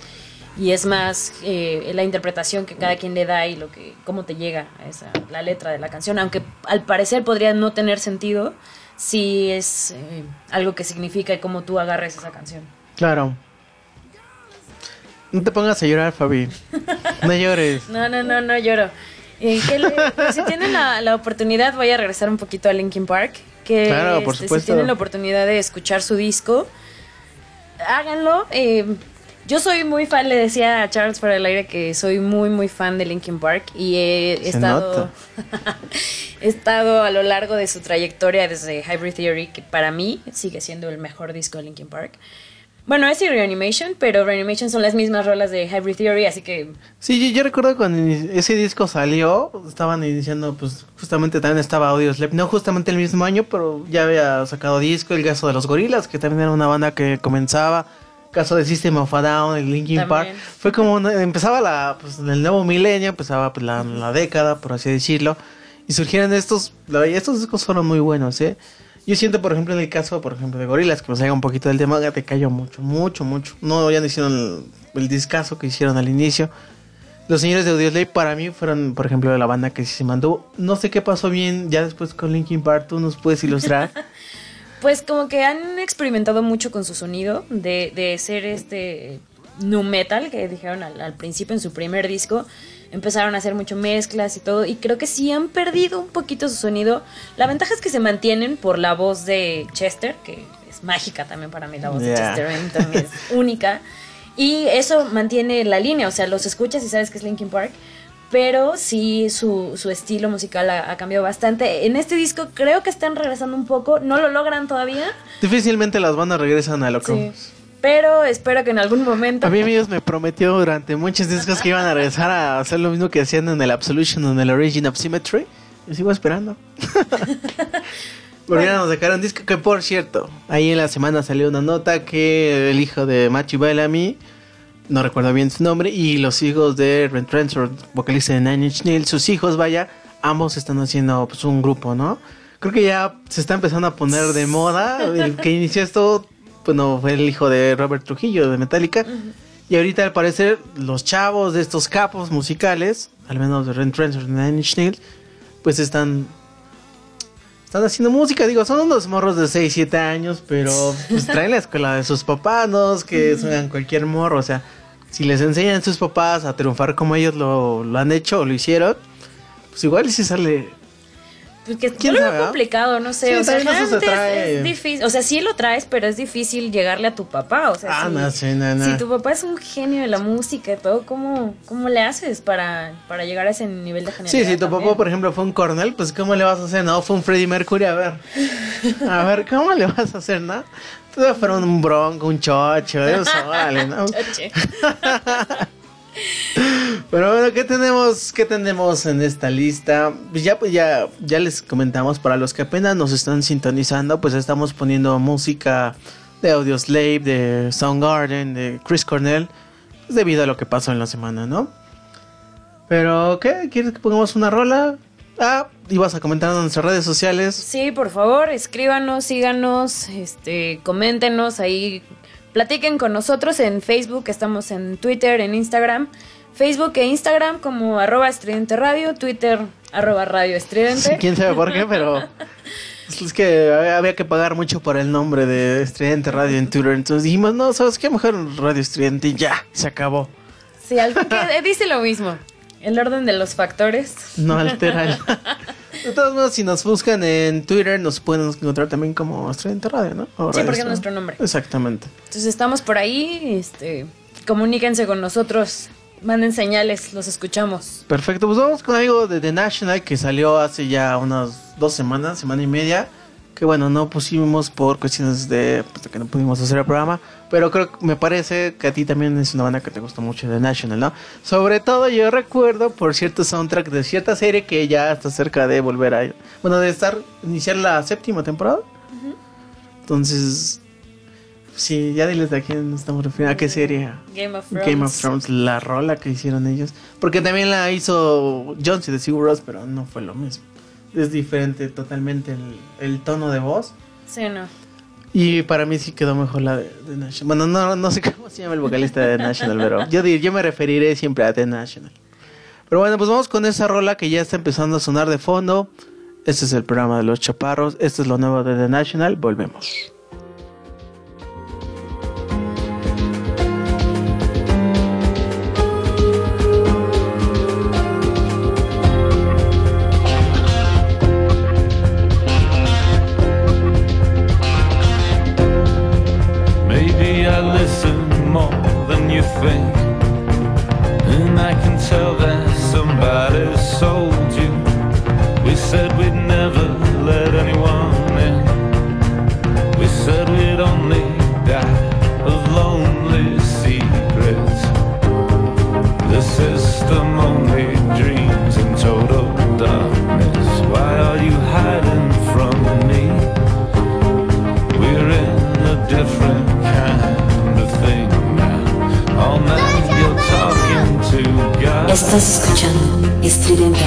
y es más eh, la interpretación que cada quien le da y lo que cómo te llega a esa, la letra de la canción, aunque al parecer podría no tener sentido si es eh, algo que significa y cómo tú agarres esa canción. Claro. No te pongas a llorar, Fabi. No llores. No, no, no, no lloro. Eh, le- si tienen la, la oportunidad, voy a regresar un poquito a Linkin Park. Que Claro, por este, supuesto. si tienen la oportunidad de escuchar su disco, háganlo. Eh, yo soy muy fan, le decía a Charles para el aire que soy muy, muy fan de Linkin Park y he, Se estado, he estado a lo largo de su trayectoria desde Hybrid Theory, que para mí sigue siendo el mejor disco de Linkin Park. Bueno, es y Reanimation, pero Reanimation son las mismas rolas de Hybrid Theory, así que Sí, yo, yo recuerdo cuando ese disco salió, estaban iniciando, pues justamente también estaba Audio Slave. No justamente el mismo año, pero ya había sacado disco, el caso de los gorilas, que también era una banda que comenzaba. Caso de System of a Down, el Linkin Park. Fue como una- empezaba la, pues, el nuevo milenio, empezaba pues, la, la década, por así decirlo. Y surgieron estos, la estos discos fueron muy buenos, ¿eh? Yo siento, por ejemplo, en el caso, por ejemplo, de Gorilas, que nos haga un poquito del tema, te cayó mucho, mucho, mucho. No, ya no hicieron el, el discazo que hicieron al inicio. Los señores de Audioslave para mí fueron, por ejemplo, la banda que sí se mandó. No sé qué pasó bien ya después con Linkin Park, tú nos puedes ilustrar. Pues como que han experimentado mucho con su sonido de, de ser este nu metal que dijeron al, al principio en su primer disco. empezaron a hacer mucho mezclas y todo, y creo que sí han perdido un poquito su sonido. La ventaja es que se mantienen por la voz de Chester, que es mágica también para mí, la voz de. Chester Bennington es única. Y eso mantiene la línea, o sea, los escuchas y sabes que es Linkin Park, pero sí su, su estilo musical ha, ha cambiado bastante. En este disco creo que están regresando un poco, no lo logran todavía, Difícilmente las bandas regresan a lo que... sí, pero espero que en algún momento... A mí ellos me prometió durante muchos discos que iban a regresar a hacer lo mismo que hacían en el Absolution o en el Origin of Symmetry. Yo sigo esperando. Porque ya nos sacaron disco que por cierto, ahí en la semana salió una nota que el hijo de Machi Bellamy, no recuerdo bien su nombre, y los hijos de Ren Transfer, vocalista de Nine Inch Nails, sus hijos, vaya, ambos están haciendo pues, un grupo, ¿no? Creo que ya se está empezando a poner de moda. El que inició esto, bueno, fue el hijo de Robert Trujillo de Metallica. Y ahorita al parecer los chavos de estos capos musicales, al menos de Ren Transfer de Nine Inch Nails, pues están están haciendo música, digo, son unos morros de 6, 7 años, pero pues traen la escuela de sus papás, no que suenan cualquier morro, o sea, si les enseñan a sus papás a triunfar como ellos lo, lo han hecho o lo hicieron, pues igual si sale... Porque yo ¿Quién lo veo sabe, ah? complicado, no sé. Sí, o sea, realmente es- es, difícil. O sea, sí lo traes, pero es difícil llegarle a tu papá. O sea, Ah, si, no, sí, no, no. si tu papá es un genio de la música y todo, ¿cómo, cómo le haces para, para llegar a ese nivel de genialidad? Sí, si tu papá, también? por ejemplo, fue un Cornell, pues ¿cómo le vas a hacer? No, fue un Freddie Mercury, a ver. A ver, ¿cómo le vas a hacer, no? Fuera un bronco, un chocho, eso, vale, ¿no? Choche. Pero bueno, ¿qué tenemos, qué tenemos en esta lista? Pues ya, pues ya, ya les comentamos, para los que apenas nos están sintonizando, pues estamos poniendo música de Audioslave, de Soundgarden, de Chris Cornell, pues debido a lo que pasó en la semana, ¿no? Pero, ¿qué? ¿Quieres que pongamos una rola? Ah, ibas a comentar en nuestras redes sociales. Sí, por favor, escríbanos, síganos, este, coméntenos ahí, platiquen con nosotros en Facebook, estamos en Twitter, en Instagram, Facebook e Instagram como arroba estridente radio, Twitter arroba radio estridente. Quién sabe por qué, pero es que había había que pagar mucho por el nombre de Estridente Radio en Twitter. Entonces dijimos, no, ¿sabes qué? Mejor Radio Estridente y ya, se acabó. Sí, al fin que eh, dice lo mismo. El orden de los factores. No altera el... De todos modos, si nos buscan en Twitter, nos pueden encontrar también como Estridente Radio, ¿no? O Sí, Radio porque es nuestro nombre. Exactamente. Entonces estamos por ahí, este, comuníquense con nosotros, manden señales, los escuchamos. Perfecto, pues vamos con algo de The National que salió hace ya unas dos semanas, semana y media. Que bueno, no pusimos por cuestiones de pues, de que no pudimos hacer el programa. Pero creo que me parece que a ti también es una banda que te gusta mucho The National, ¿no? Sobre todo yo recuerdo por cierto soundtrack de cierta serie que ya está cerca de volver a... Bueno, de estar, iniciar la séptima temporada. Entonces... Sí, ya diles de quién estamos refiriendo, a qué serie. Game of Thrones. Game of Thrones, la rola que hicieron ellos. Porque también la hizo Jones de Sigur Rós, pero no fue lo mismo. Es diferente totalmente el, el tono de voz. Sí, no. Y para mí sí quedó mejor la de, The National. Bueno, no, no sé cómo se llama el vocalista de The National, pero yo, yo me referiré siempre a The National. Pero bueno, pues vamos con esa rola que ya está empezando a sonar de fondo. Este es el programa de los chaparros. Este es lo nuevo de The National. Volvemos. Estás escuchando Estridente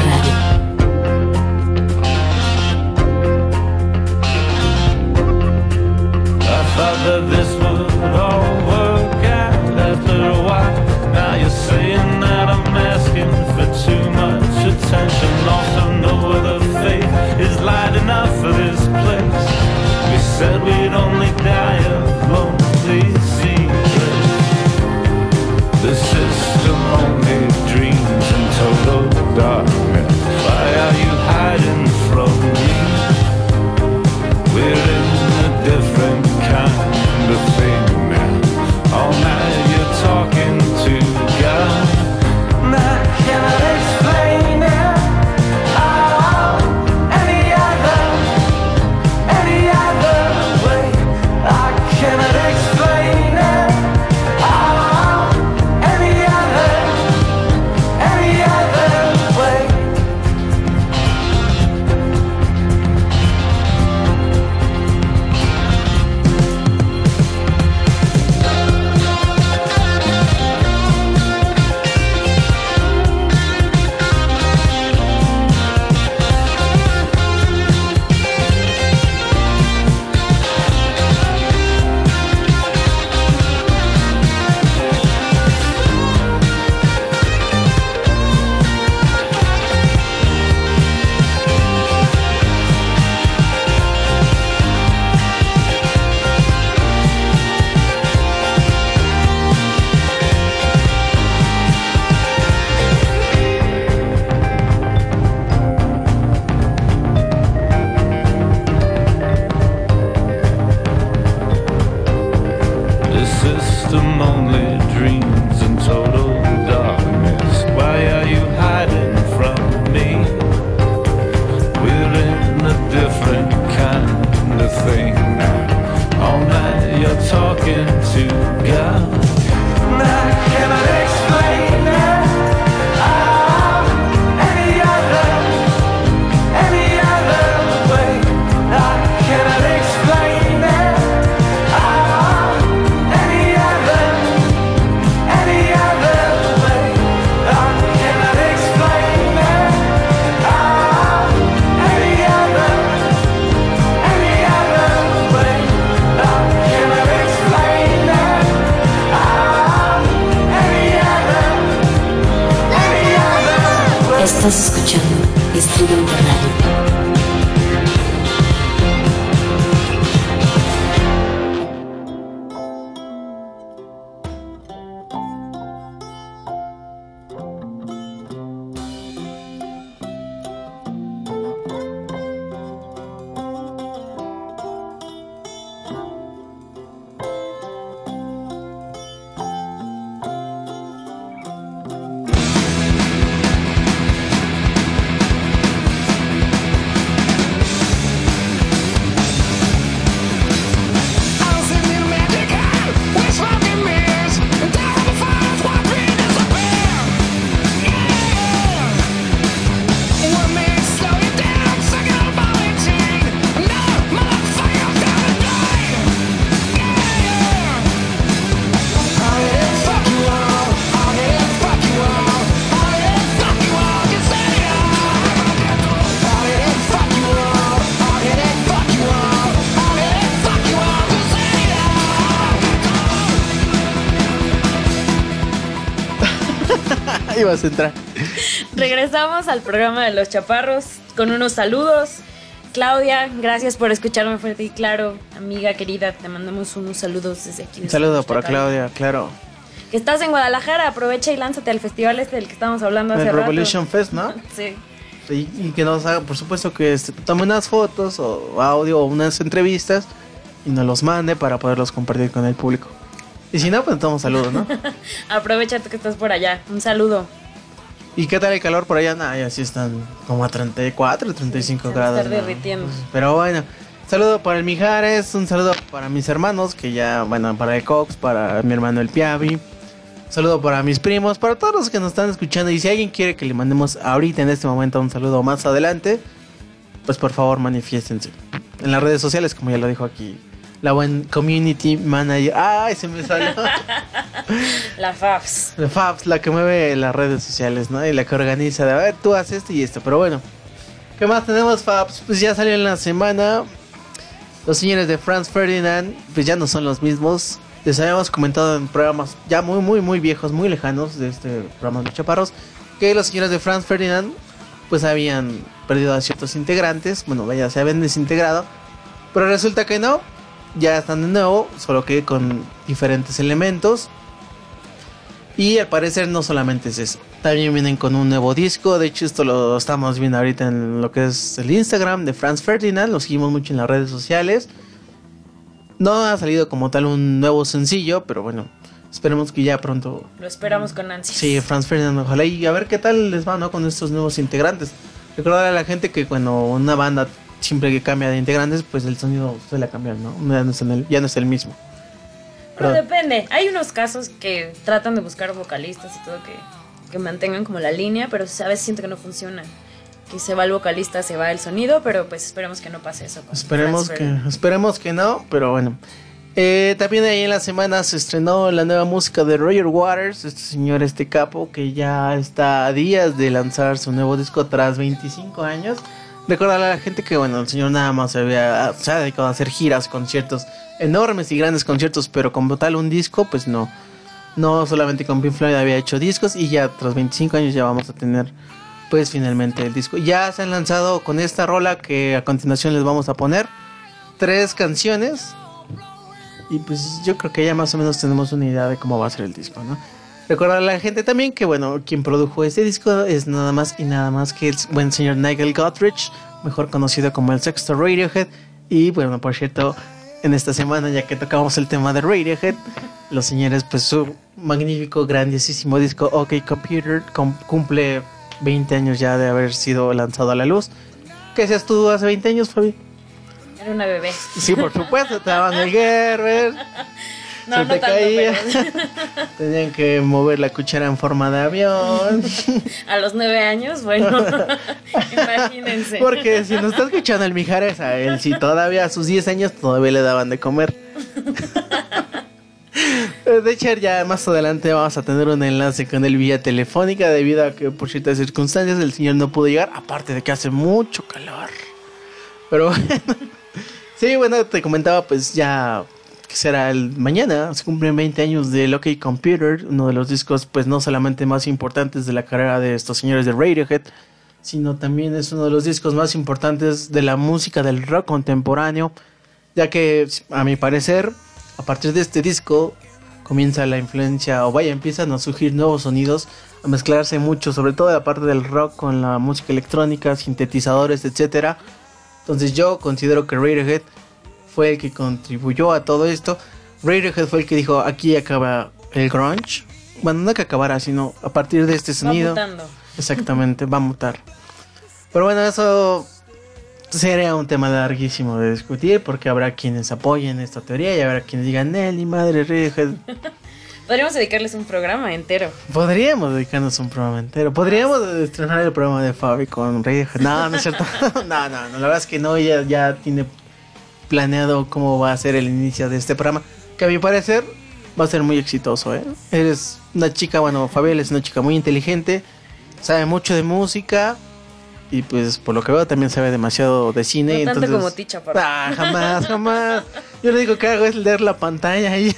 Ibas a entrar. Regresamos al programa de los chaparros con unos saludos. Claudia, gracias por escucharme fuerte y claro. Amiga querida, te mandamos unos saludos desde aquí. Un saludo para. Claudia, claro. Que estás en Guadalajara, aprovecha y lánzate al festival este del que estábamos hablando hace El rato. Revolution Fest, ¿no? Sí. Y, y que nos haga, por supuesto, que este, tome unas fotos o audio o unas entrevistas y nos los mande para poderlos compartir con el público. Y si no, pues damos saludos, ¿no? Aprovecha tú que estás por allá. Un saludo. ¿Y qué tal el calor por allá? Nah, ya sí están como a 34, 35 Se va a grados. estar ¿no? derritiendo. Pero bueno, saludo para el Mijares, un saludo para mis hermanos, que ya, bueno, para el Cox, para mi hermano el Piavi. Saludo para mis primos, para todos los que nos están escuchando. Y si alguien quiere que le mandemos ahorita en este momento un saludo más adelante, pues por favor manifiéstense. En las redes sociales, como ya lo dijo aquí, la buen community manager. ¡Ay, se me salió! La FAFS. La Fabs, la que mueve las redes sociales, ¿no? Y la que organiza de, a ver, tú haces esto y esto. Pero bueno, ¿qué más tenemos, Fabs? Pues ya salió en la semana. Los señores de Franz Ferdinand, pues ya no son los mismos. Les habíamos comentado en programas ya muy, muy, muy viejos, muy lejanos de este programa de Chaparros, que los señores de Franz Ferdinand, pues habían perdido a ciertos integrantes. Bueno, vaya, se habían desintegrado. Pero resulta que no, ya están de nuevo, solo que con diferentes elementos. Y al parecer no solamente es eso. También vienen con un nuevo disco. De hecho, esto lo estamos viendo ahorita en lo que es el Instagram de Franz Ferdinand. Lo seguimos mucho en las redes sociales. No ha salido como tal un nuevo sencillo, pero bueno, esperemos que ya pronto. Lo esperamos con ansias. Sí, Franz Ferdinand, ojalá. Y a ver qué tal les va, ¿no? Con estos nuevos integrantes. Recordar a la gente que cuando una banda siempre que cambia de integrantes, pues el sonido suele cambiar, ¿no? Ya no es, el- ya no es el mismo. Pero depende. Hay unos casos que tratan de buscar vocalistas y todo que, que mantengan como la línea, pero a veces siento que no funciona. Que se va el vocalista, se va el sonido, pero pues esperemos que no pase eso. Esperemos que, esperemos que no, pero bueno. Eh, también ahí en la semana se estrenó la nueva música de Roger Waters, este señor, este capo, que ya está a días de lanzar su nuevo disco tras 25 años. Recordarle a la gente que, bueno, el señor nada más se, había, ha dedicado a hacer giras, conciertos, enormes y grandes conciertos, pero como tal un disco, pues no. No solamente con Pink Floyd había hecho discos y ya tras 25 años ya vamos a tener pues finalmente el disco. Ya se han lanzado con esta rola que a continuación les vamos a poner tres canciones y pues yo creo que ya más o menos tenemos una idea de cómo va a ser el disco, ¿no? Recordar a la gente también que, bueno, quien produjo este disco es nada más y nada más que el buen señor Nigel Godrich, mejor conocido como el sexto Radiohead. Y bueno, por cierto, en esta semana, ya que tocamos el tema de Radiohead, los señores, pues su magnífico, grandiosísimo disco OK Computer cum- cumple 20 años ya de haber sido lanzado a la luz. ¿Qué hacías tú hace 20 años, Fabi? Era una bebé. Sí, por supuesto, te daban el Gerber. No, se no te tanto, caía. pero- Tenían que mover la cuchara en forma de avión. A los nueve años, bueno, imagínense. Porque si nos está escuchando el Mijares, a él si todavía a sus 10 años todavía le daban de comer. De hecho, ya más adelante vamos a tener un enlace con él vía telefónica debido a que por ciertas circunstancias el señor no pudo llegar, aparte de que hace mucho calor. Pero bueno, sí, bueno, te comentaba pues ya que será el mañana, se cumplen 20 años de OK Computer, uno de los discos pues no solamente más importantes de la carrera de estos señores de Radiohead, sino también es uno de los discos más importantes de la música del rock contemporáneo, ya que a mi parecer, a partir de este disco comienza la influencia, o vaya, empiezan a surgir nuevos sonidos, a mezclarse mucho, sobre todo la parte del rock con la música electrónica, sintetizadores, etcétera. Entonces yo considero que Radiohead fue el que contribuyó a todo esto. Radiohead fue el que dijo, aquí acaba el grunge. Bueno, no que acabara, sino a partir de este Va sonido. mutando. Exactamente, va a mutar. Pero bueno, eso sería un tema larguísimo de discutir porque habrá quienes apoyen esta teoría y habrá quienes digan, Nelly, madre, Radiohead. Podríamos dedicarles un programa entero. Podríamos dedicarnos un programa entero. Podríamos estrenar el programa de Fabi con Radiohead. No, no es cierto. no, no, no, la verdad es que no, ella ya tiene planeado cómo va a ser el inicio de este programa. Que a mi parecer va a ser muy exitoso, ¿eh? Eres una chica, bueno, Fabiel es una chica muy inteligente, sabe mucho de música y pues por lo que veo también sabe demasiado de cine. No tanto entonces... como ti, chaparro. Ah, jamás, jamás. Yo lo único que hago es leer la pantalla y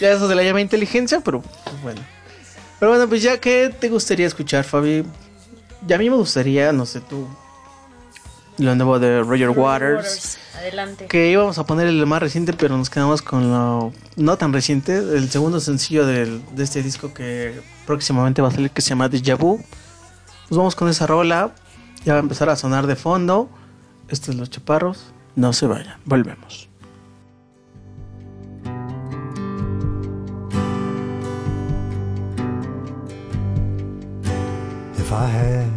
ya eso se le llama inteligencia, pero pues, bueno. Pero bueno, pues ya que te gustaría escuchar, Fabi. Ya a mí me gustaría, no sé tú, lo nuevo de Roger Waters. Adelante. Que íbamos a poner el más reciente, pero nos quedamos con lo no tan reciente. El segundo sencillo del- de este disco que próximamente va a salir, que se llama Deja Vu. Nos vamos con esa rola. Ya va a empezar a sonar de fondo. Estos es Los Chaparros. No se vayan. Volvemos. If I had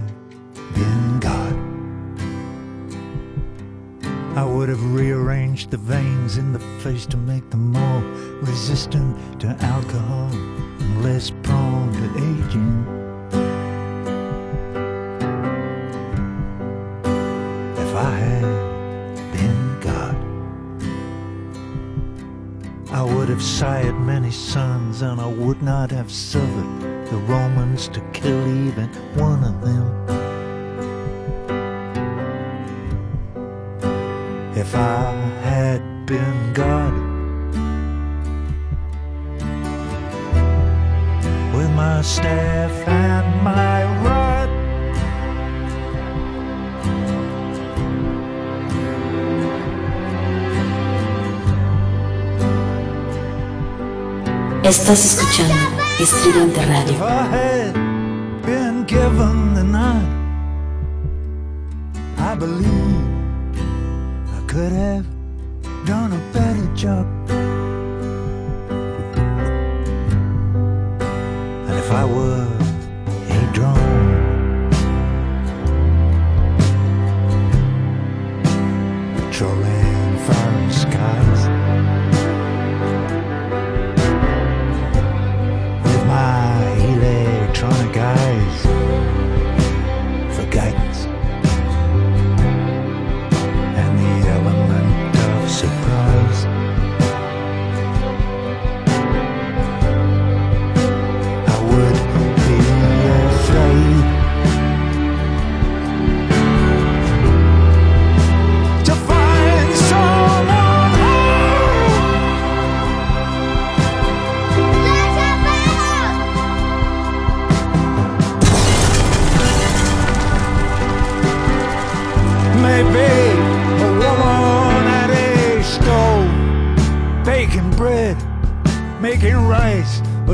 I would have rearranged the veins in the face to make them more resistant to alcohol and less prone to aging. If I had been God, I would have sired many sons, and I would not have suffered the Romans to kill even one of them. If I had been God, with my staff and my rod. Estás escuchando Estridente If Radio. I had been given the night, I believe could have done a better job. And if I were a drone, patrolling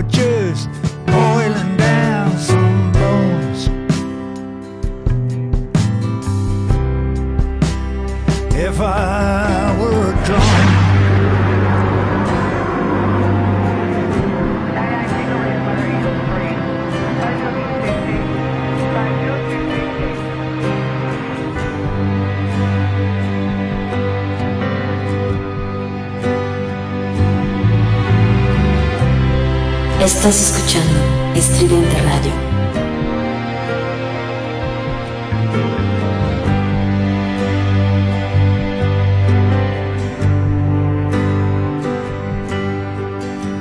just Estás escuchando Estridente Radio.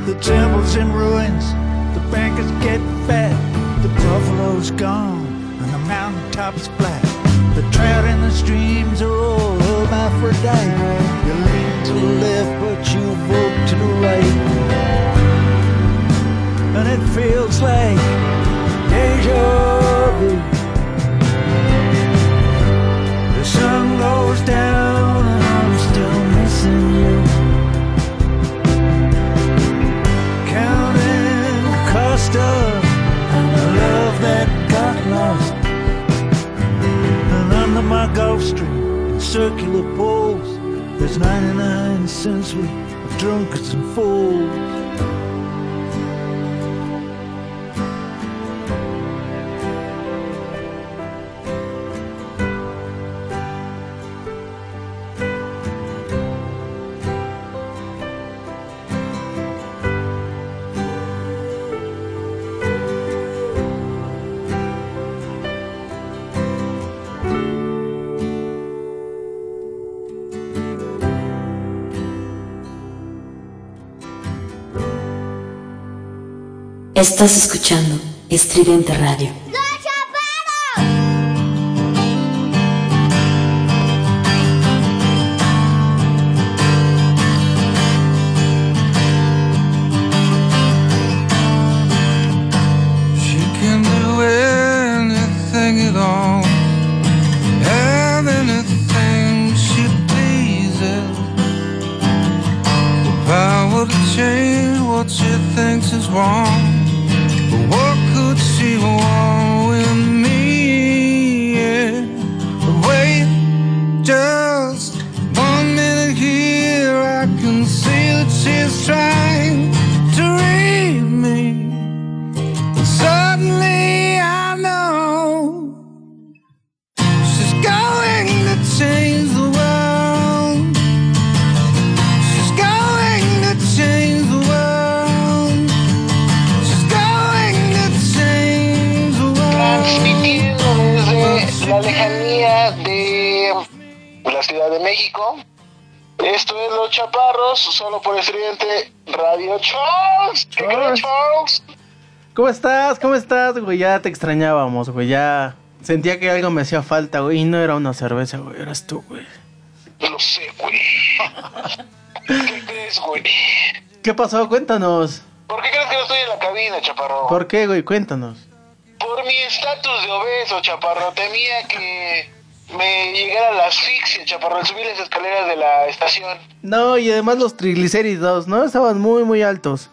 The temple's in ruins, the bankers get fat, the buffalo's gone, and the mountaintop's flat. Estás escuchando Estridente Radio. Ya te extrañábamos, güey. Ya sentía que algo me hacía falta, güey. Y no era una cerveza, güey. Eras tú, güey. Lo sé, güey. ¿Qué crees, güey? ¿Qué pasó? Cuéntanos. ¿Por qué crees que no estoy en la cabina, Chaparro? ¿Por qué, güey? Cuéntanos. Por mi estatus de obeso, Chaparro. Temía que me llegara la asfixia, Chaparro, al subir las escaleras de la estación. No, y además los triglicéridos, ¿no? Estaban muy, muy altos.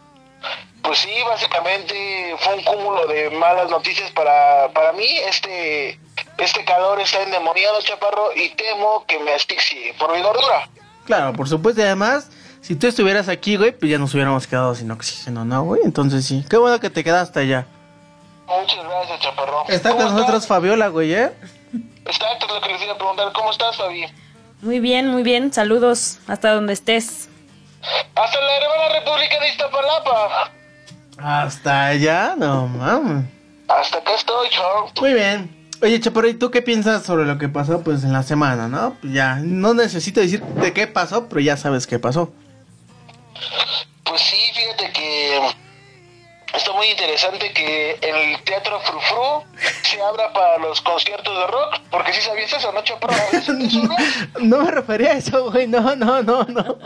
Pues sí, básicamente fue un cúmulo de malas noticias para, para mí. Este, este calor está endemoniado, Chaparro, y temo que me asfixie por mi gordura. Claro, por supuesto. Y además, si tú estuvieras aquí, güey, pues ya nos hubiéramos quedado sin oxígeno, ¿no, güey? Entonces sí. Qué bueno que te quedaste allá. Muchas gracias, Chaparro. Está ¿Cómo con nosotros Fabiola, güey, ¿eh? Exacto, es lo que les iba a preguntar. ¿Cómo estás, Fabi? Muy bien, muy bien. Saludos hasta donde estés. Hasta la hermana República de Iztapalapa. Hasta allá, no mames. Hasta acá estoy, Charles. Muy bien. Oye, Chaparro, ¿y tú qué piensas sobre lo que pasó, pues, en la semana, no? Pues ya, no necesito decir de qué pasó, pero ya sabes qué pasó. Pues sí, fíjate que está muy interesante que el Teatro Frufru se abra para los conciertos de rock. Porque sí sabías eso, ¿no, Chaparro? ¿Eso no? No me refería a eso, güey, no, no, no, no.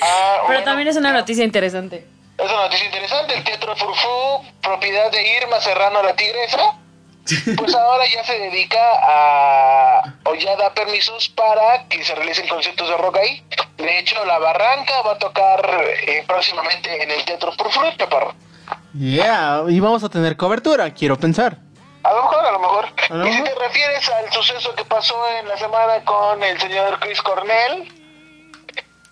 Ah, Pero bueno, también es una noticia interesante. Es una noticia interesante. El Teatro Frufru, propiedad de Irma Serrano la Tigresa, pues ahora ya se dedica a. o ya da permisos para que se realicen conciertos de rock ahí. De hecho, La Barranca va a tocar eh, próximamente en el Teatro Frufru, Chaparro. Yeah, y vamos a tener cobertura, quiero pensar. A lo mejor, a lo mejor. A lo y si mejor. te refieres al suceso que pasó en la semana con el señor Chris Cornell,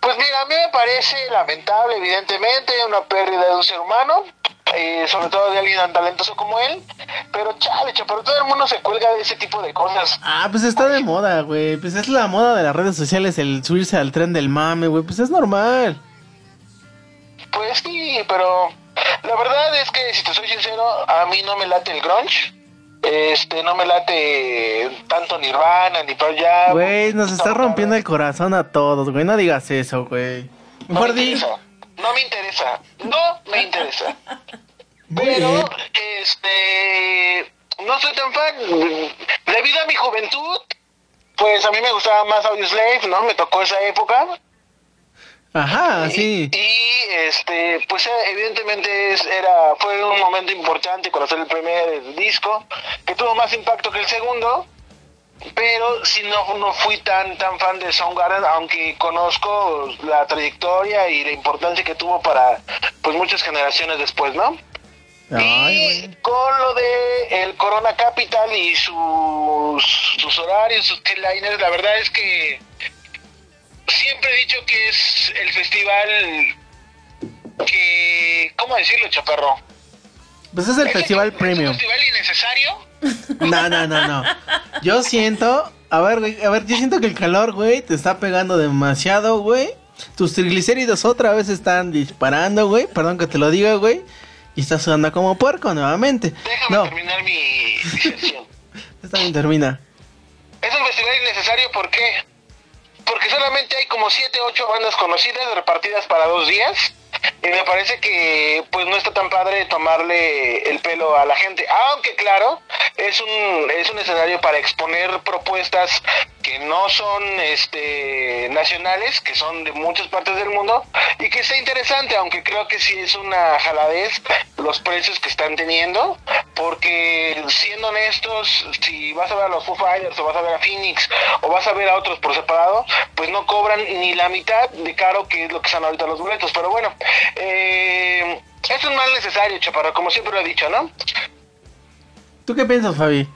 pues mira, a mí me parece lamentable, evidentemente, una pérdida de un ser humano, eh, sobre todo de alguien tan talentoso como él, pero chale, pero todo el mundo se cuelga de ese tipo de cosas. Ah, pues está de moda, güey. Pues es la moda de las redes sociales, el subirse al tren del mame, güey. Pues es normal. Pues sí, pero la la verdad es que, si te soy sincero, a mí no me late el grunge. Este, no me late tanto Nirvana, ni Pearl Jam. Güey, nos está rompiendo el corazón a todos, güey. No digas eso, güey. No me di. interesa. No me interesa. No me interesa. Pero, este, no soy tan fan. Debido a mi juventud, pues a mí me gustaba más Audioslave, ¿no? Me tocó esa época. Ajá, sí. Y este, pues eh, evidentemente es- era, fue un momento importante conocer el primer disco, que tuvo más impacto que el segundo, pero si no, no fui tan tan fan de Soundgarden, aunque conozco la trayectoria y la importancia que tuvo para pues muchas generaciones después, ¿no? Ay, y con lo de el Corona Capital y sus, sus horarios, sus headliners, la verdad es que siempre he dicho que es el festival que, ¿cómo decirlo, chaparro? Pues es el ¿Es festival ¿Es un premium. festival innecesario? No, no, no, no. Yo siento, a ver, güey, a ver, yo siento que el calor, güey, te está pegando demasiado, güey. Tus triglicéridos otra vez están disparando, güey. Perdón que te lo diga, güey. Y estás sudando como puerco nuevamente. Déjame No, terminar mi diserción. está bien, termina. Es un festival innecesario, ¿por qué? Porque solamente hay como 7, 8 bandas conocidas repartidas para dos días. Y me parece que pues no está tan padre tomarle el pelo a la gente. Aunque claro, es un, es un escenario para exponer propuestas que no son este nacionales, que son de muchas partes del mundo, y que está interesante, aunque creo que sí es una jaladez los precios que están teniendo, porque siendo honestos, si vas a ver a los Foo Fighters o vas a ver a Phoenix o vas a ver a otros por separado, pues no cobran ni la mitad de caro que es lo que están ahorita los boletos. Pero bueno, eh, es un mal necesario, chaparro, como siempre lo he dicho, ¿no? ¿Tú qué piensas, Fabi?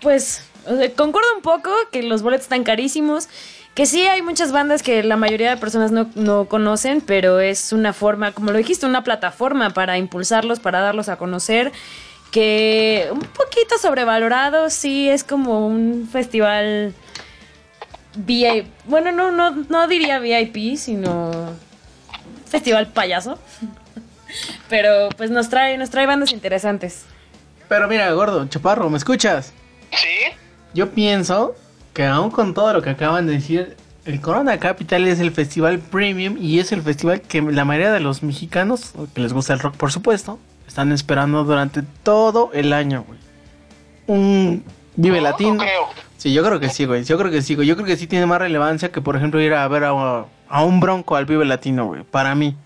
Pues o sea, concuerdo un poco que los boletos están carísimos. Que sí hay muchas bandas que la mayoría de personas no, no conocen, pero es una forma, como lo dijiste, una plataforma para impulsarlos, para darlos a conocer. Que un poquito sobrevalorado, sí, es como un festival VIP. Bueno, no, no, no diría VIP, sino festival payaso. Pero pues nos trae, nos trae bandas interesantes. Pero mira, gordo, chaparro, ¿me escuchas? Sí. Yo pienso que aún con todo lo que acaban de decir, el Corona Capital es el festival premium y es el festival que la mayoría de los mexicanos, que les gusta el rock por supuesto, están esperando durante todo el año, güey. Un Vive No, Latino. no creo. Sí, yo creo que sí, güey. Yo creo que sí, güey. Yo creo que sí tiene más relevancia que, por ejemplo, ir a ver a, a un Bronco al Vive Latino, güey. Para mí.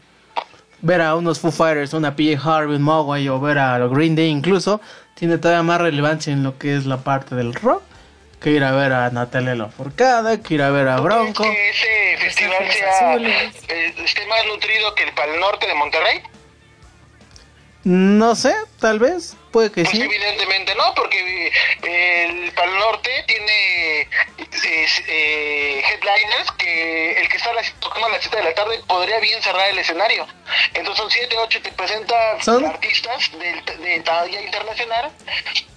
Ver a unos Foo Fighters, una PJ Harvey, un Mogwai o ver a los Green Day incluso, tiene todavía más relevancia en lo que es la parte del rock que ir a ver a Natalia Lafourcade, que ir a ver a Bronco. que ese festival Ángeles sea eh, esté más nutrido que el Pal Norte de Monterrey? No sé, tal vez, puede que Pues sí. evidentemente no, porque eh, el Pal Norte tiene eh, headliners que el que está a tocando a las 7 de la tarde podría bien cerrar el escenario. Entonces son 7, 8 te presenta Son- artistas de, de talla internacional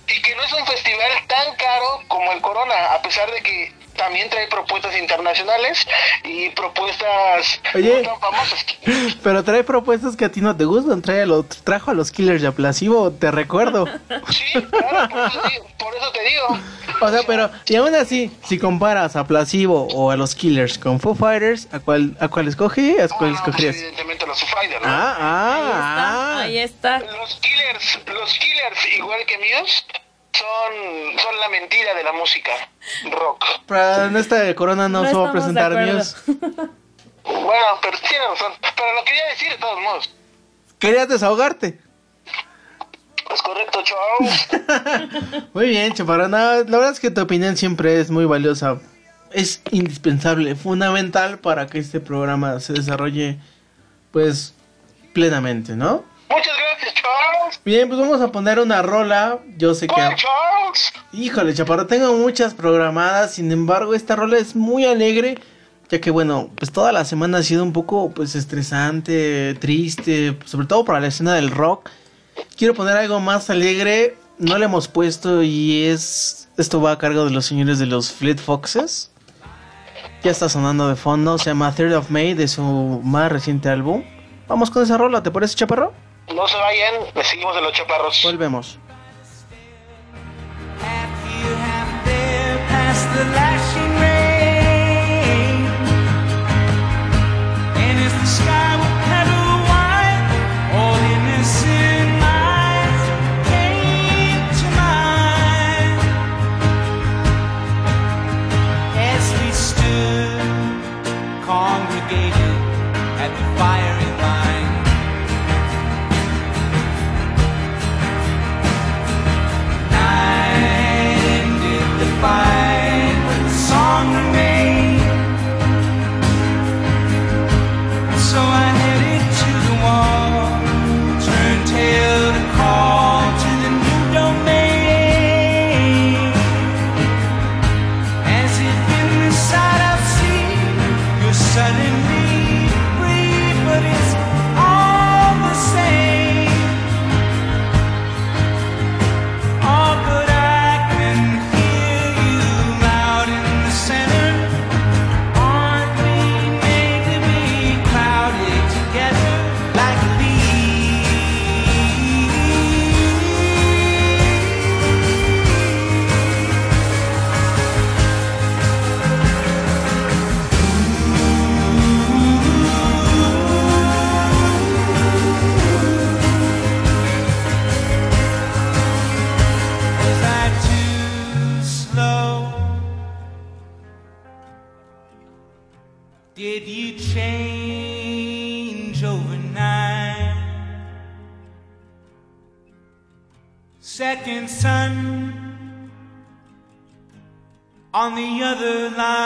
y que no es un festival tan caro como el Corona, a pesar de que también trae propuestas internacionales y propuestas Oye. no tan famosas. Pero trae propuestas que a ti no te gustan. Trae a lo- trajo a los Killers de Aplasivo, te recuerdo. Sí, claro, por eso, digo- por eso te digo. O sea, pero, y aún así, si comparas a Placebo o a los Killers con Foo Fighters, ¿a cuál, a cuál escogí? ¿A cuál Ah, no, pues, escogerías? evidentemente los Foo Fighters, ¿no? Ah, ah, Ahí está. Los Killers, los Killers, igual que Muse, son, son la mentira de la música rock. Pero en esta corona no, No se va a presentar. News. Bueno, pero tiene razón. Pero lo quería decir de todos modos. Querías desahogarte. Es correcto, chao. Muy bien, Chaparro. No, la verdad es que tu opinión siempre es muy valiosa. Es indispensable, fundamental para que este programa se desarrolle, pues, plenamente, ¿no? Muchas gracias, Charles. Bien, pues vamos a poner una rola. Yo sé que... ¿Cuál, Charles? Híjole, Chaparro, tengo muchas programadas, sin embargo, esta rola es muy alegre, ya que bueno, pues toda la semana ha sido un poco pues estresante, triste, sobre todo para la escena del rock. Quiero poner algo más alegre, no le hemos puesto y es esto va a cargo de los señores de los Fleet Foxes. Ya está sonando de fondo, se llama Third of May de su más reciente álbum. Vamos con esa rola, ¿te parece, Chaparro? No se vayan, le seguimos de los chaparros. Volvemos. The other line.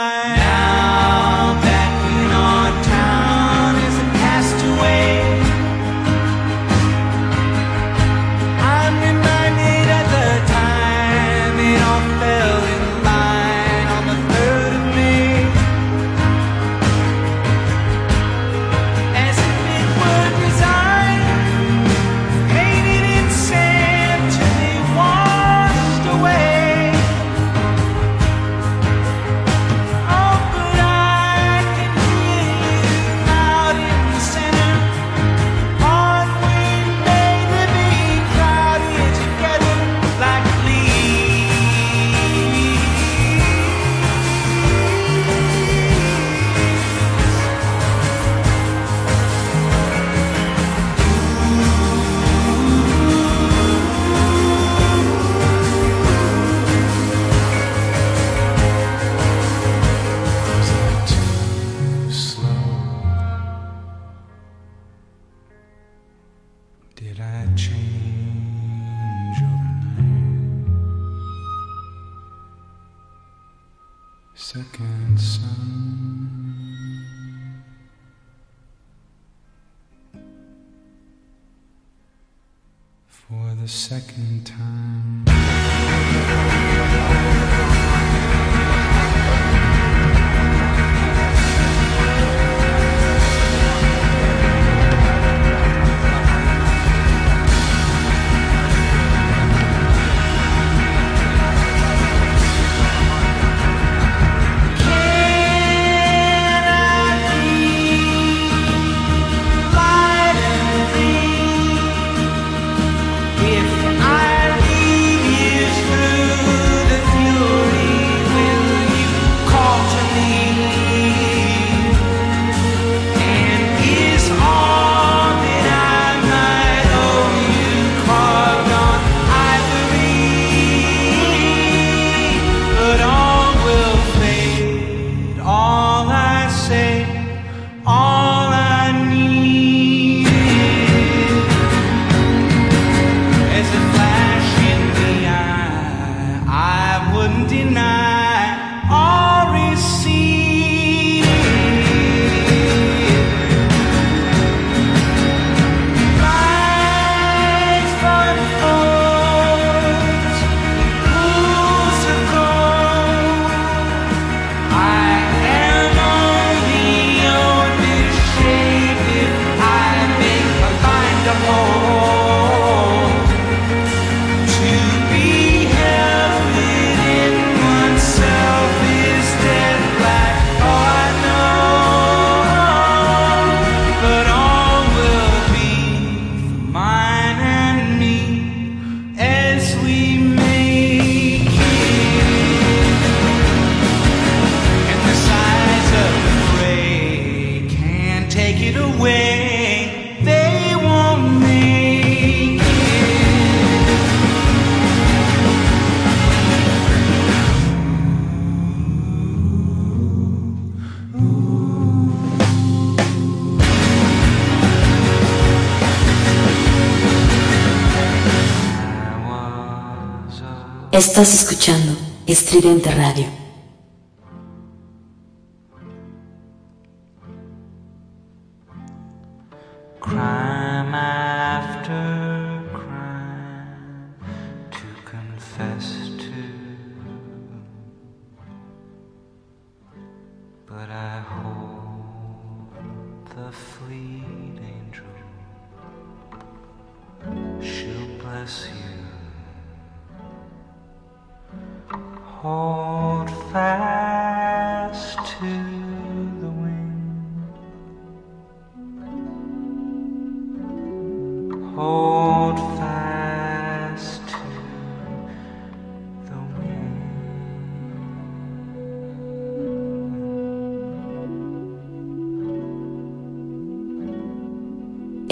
Estás escuchando Estridente Radio.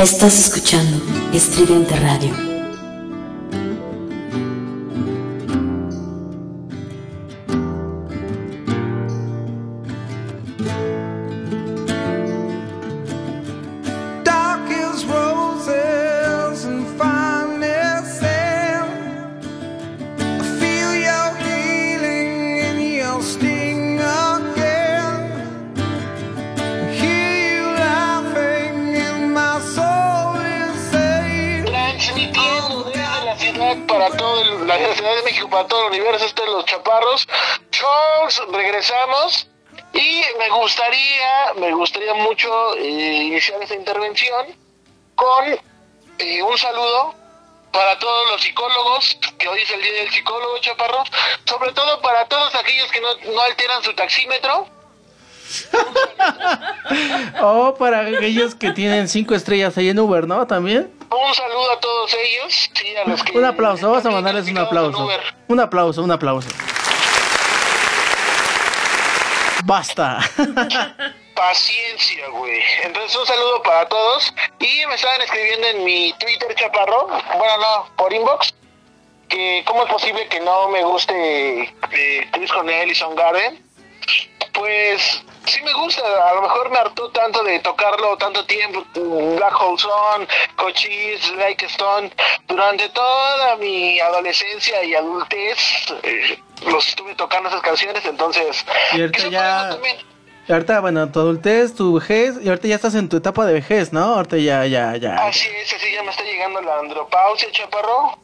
Estás escuchando Estridente Radio. Iniciar esta intervención con eh, un saludo para todos los psicólogos, que hoy es el Día del Psicólogo, Chaparro, sobre todo para todos aquellos que no, no alteran su taxímetro. O para aquellos que tienen cinco estrellas ahí en Uber, ¿no? También. Un saludo a todos ellos, sí, a los que Un aplauso, vamos a mandarles un aplauso. Un aplauso, un aplauso. Basta. Paciencia, güey. Entonces un saludo para todos. Y me estaban escribiendo en mi Twitter, Chaparro. Bueno, no, por inbox. Que cómo es posible que no me guste eh, Chris Cornell y Soundgarden. Pues sí me gusta. A lo mejor me hartó tanto de tocarlo tanto tiempo. Black Hole Cochise, Like Stone. Durante toda mi adolescencia y adultez eh, los estuve tocando esas canciones. Entonces... Ya. Y ahorita, bueno, tu adultez, tu vejez, y ahorita ya estás en tu etapa de vejez, ¿no? Ahorita ya, ya, ya. Así es, así ya me está llegando la andropausia, chaparro.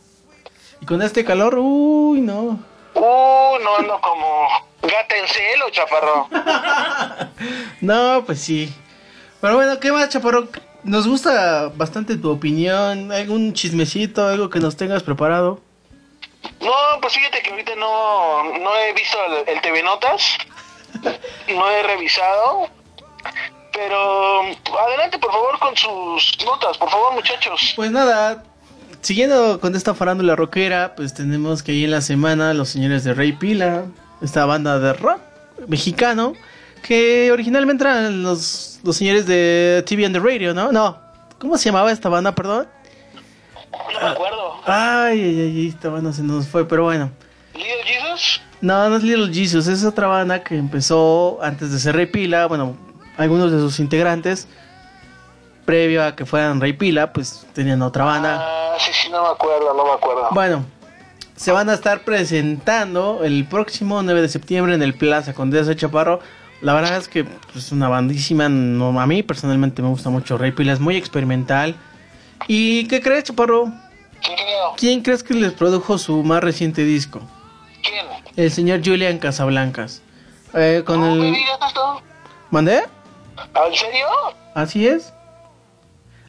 Y con este calor, uy, no. Uh, no ando como gata en celo, chaparro. No, pues sí. Pero bueno, ¿qué más, Chaparro? Nos gusta bastante tu opinión, algún chismecito, algo que nos tengas preparado. No, pues fíjate que ahorita no, no he visto el, el TV Notas. No he revisado. Pero adelante, por favor, con sus notas, por favor, muchachos. Pues nada, siguiendo con esta farándula rockera, pues tenemos que ahí en la semana los señores de Rey Pila, esta banda de rock mexicano, que originalmente eran los, los señores de TV and the Radio, ¿no? No, ¿cómo se llamaba esta banda, perdón? No me acuerdo. Ay, ay, ay, esta banda se nos fue, pero bueno. ¿Little Jesus? No, no es Little Jesus, es otra banda que empezó antes de ser Rey Pila, bueno, algunos de sus integrantes, previo a que fueran Rey Pila, pues tenían otra banda. Ah, sí, sí, no me acuerdo, no me acuerdo. Bueno, se van a estar presentando el próximo 9 de septiembre en el Plaza Condesa de Chaparro. La verdad es que es pues, una bandísima. No, a mí personalmente me gusta mucho Rey Pila, es muy experimental. ¿Y qué crees, Chaparro? ¿Quién crees que les produjo su más reciente disco? ¿Quién? El señor Julian Casablancas. Eh, con. ¿Mandé? ¿En serio? Así es.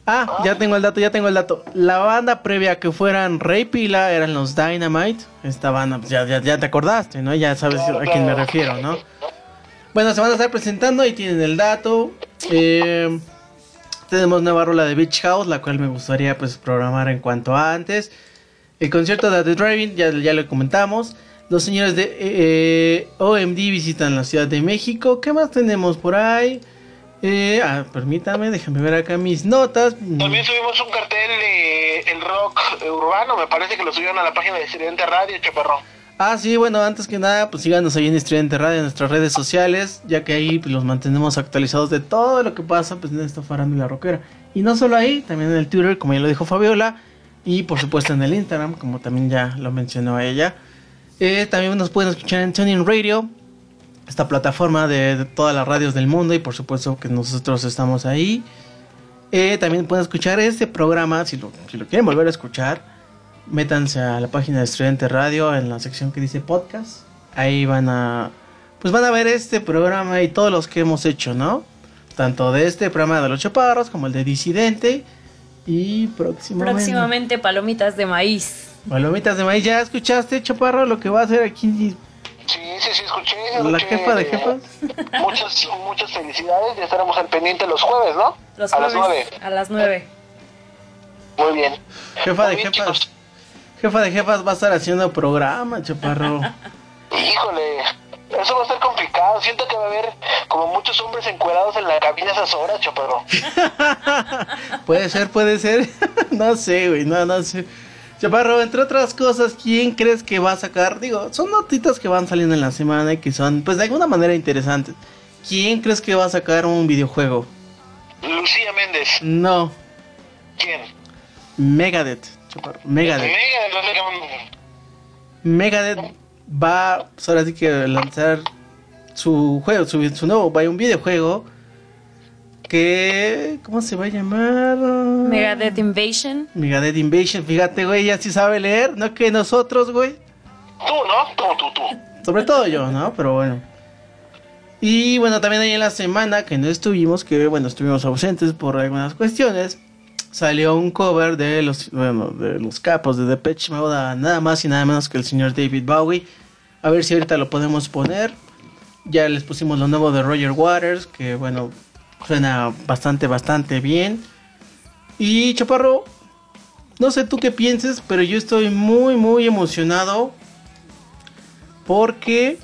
Ah, ya tengo el dato, ya tengo el dato. La banda previa a que fueran Rey Pila eran los Dynamite. Esta banda, pues, ya, ya, ya te acordaste, ¿no? Ya sabes a quién me refiero, ¿no? Bueno, se van a estar presentando y tienen el dato. Eh, tenemos nueva rola de Beach House, la cual me gustaría pues programar en cuanto a antes. El concierto de The Driving, ya, ya lo comentamos. Los señores de eh, OMD visitan la Ciudad de México. ¿Qué más tenemos por ahí? Eh, ah, permítame, déjame ver acá mis notas. También subimos un cartel de el rock urbano, me parece que lo subieron a la página de Estudiante Radio, chaparro. Ah, sí, bueno, antes que nada, pues síganos ahí en Estudiante Radio, en nuestras redes sociales, ya que ahí pues, los mantenemos actualizados de todo lo que pasa pues, en esta farándula rockera. Y no solo ahí, también en el Twitter, como ya lo dijo Fabiola, y por supuesto en el Instagram, como también ya lo mencionó ella. Eh, también nos pueden escuchar en Tuning Radio, esta plataforma de, todas las radios del mundo y por supuesto que nosotros estamos ahí. Eh, también pueden escuchar este programa, si lo, si lo quieren volver a escuchar, métanse a la página de Estudiante Radio en la sección que dice podcast. Ahí van a, pues van a ver este programa y todos los que hemos hecho, ¿no? Tanto de este programa de los chaparros como el de Disidente y próximamente... Próximamente palomitas de maíz. Palomitas de maíz, ¿ya escuchaste, chaparro, lo que va a hacer aquí? Sí, sí, sí, escuché. La escuché, jefa de jefas. Muchas, muchas felicidades. Ya estaremos al pendiente los jueves, ¿no? Los a las nueve. A las nueve. Muy bien. Jefa de bien, jefas. Jefa de jefas va a estar haciendo programa, chaparro. Híjole, eso va a estar complicado. Siento que va a haber como muchos hombres encuerados en la cabina a esas horas, chaparro. puede ser, puede ser. no sé, güey, no, no sé. Chaparro, entre otras cosas, ¿quién crees que va a sacar? Digo, son notitas que van saliendo en la semana y que son, pues de alguna manera interesantes. ¿Quién crees que va a sacar un videojuego? Lucía Méndez. No, ¿Quién? Megadeth. Chaparro, Megadeth. Megadeth va, pues ahora sí que lanzar su juego, su, su nuevo, vaya un videojuego que, ¿cómo se va a llamar? Megadeth Invasion. Megadeth Invasion, fíjate, güey, ya sí sabe leer, no que nosotros, güey. Tú, ¿no? Tú, tú, tú. Sobre todo yo, ¿no? Pero bueno. Y bueno, también ahí en la semana que no estuvimos, que bueno, estuvimos ausentes por algunas cuestiones, salió un cover de los, bueno, de los capos de Depeche Mode, nada más y nada menos que el señor David Bowie. A ver si ahorita lo podemos poner. Ya les pusimos lo nuevo de Roger Waters, que bueno, suena bastante, bastante bien. Y Chaparro, no sé tú qué pienses, pero yo estoy muy, muy emocionado porque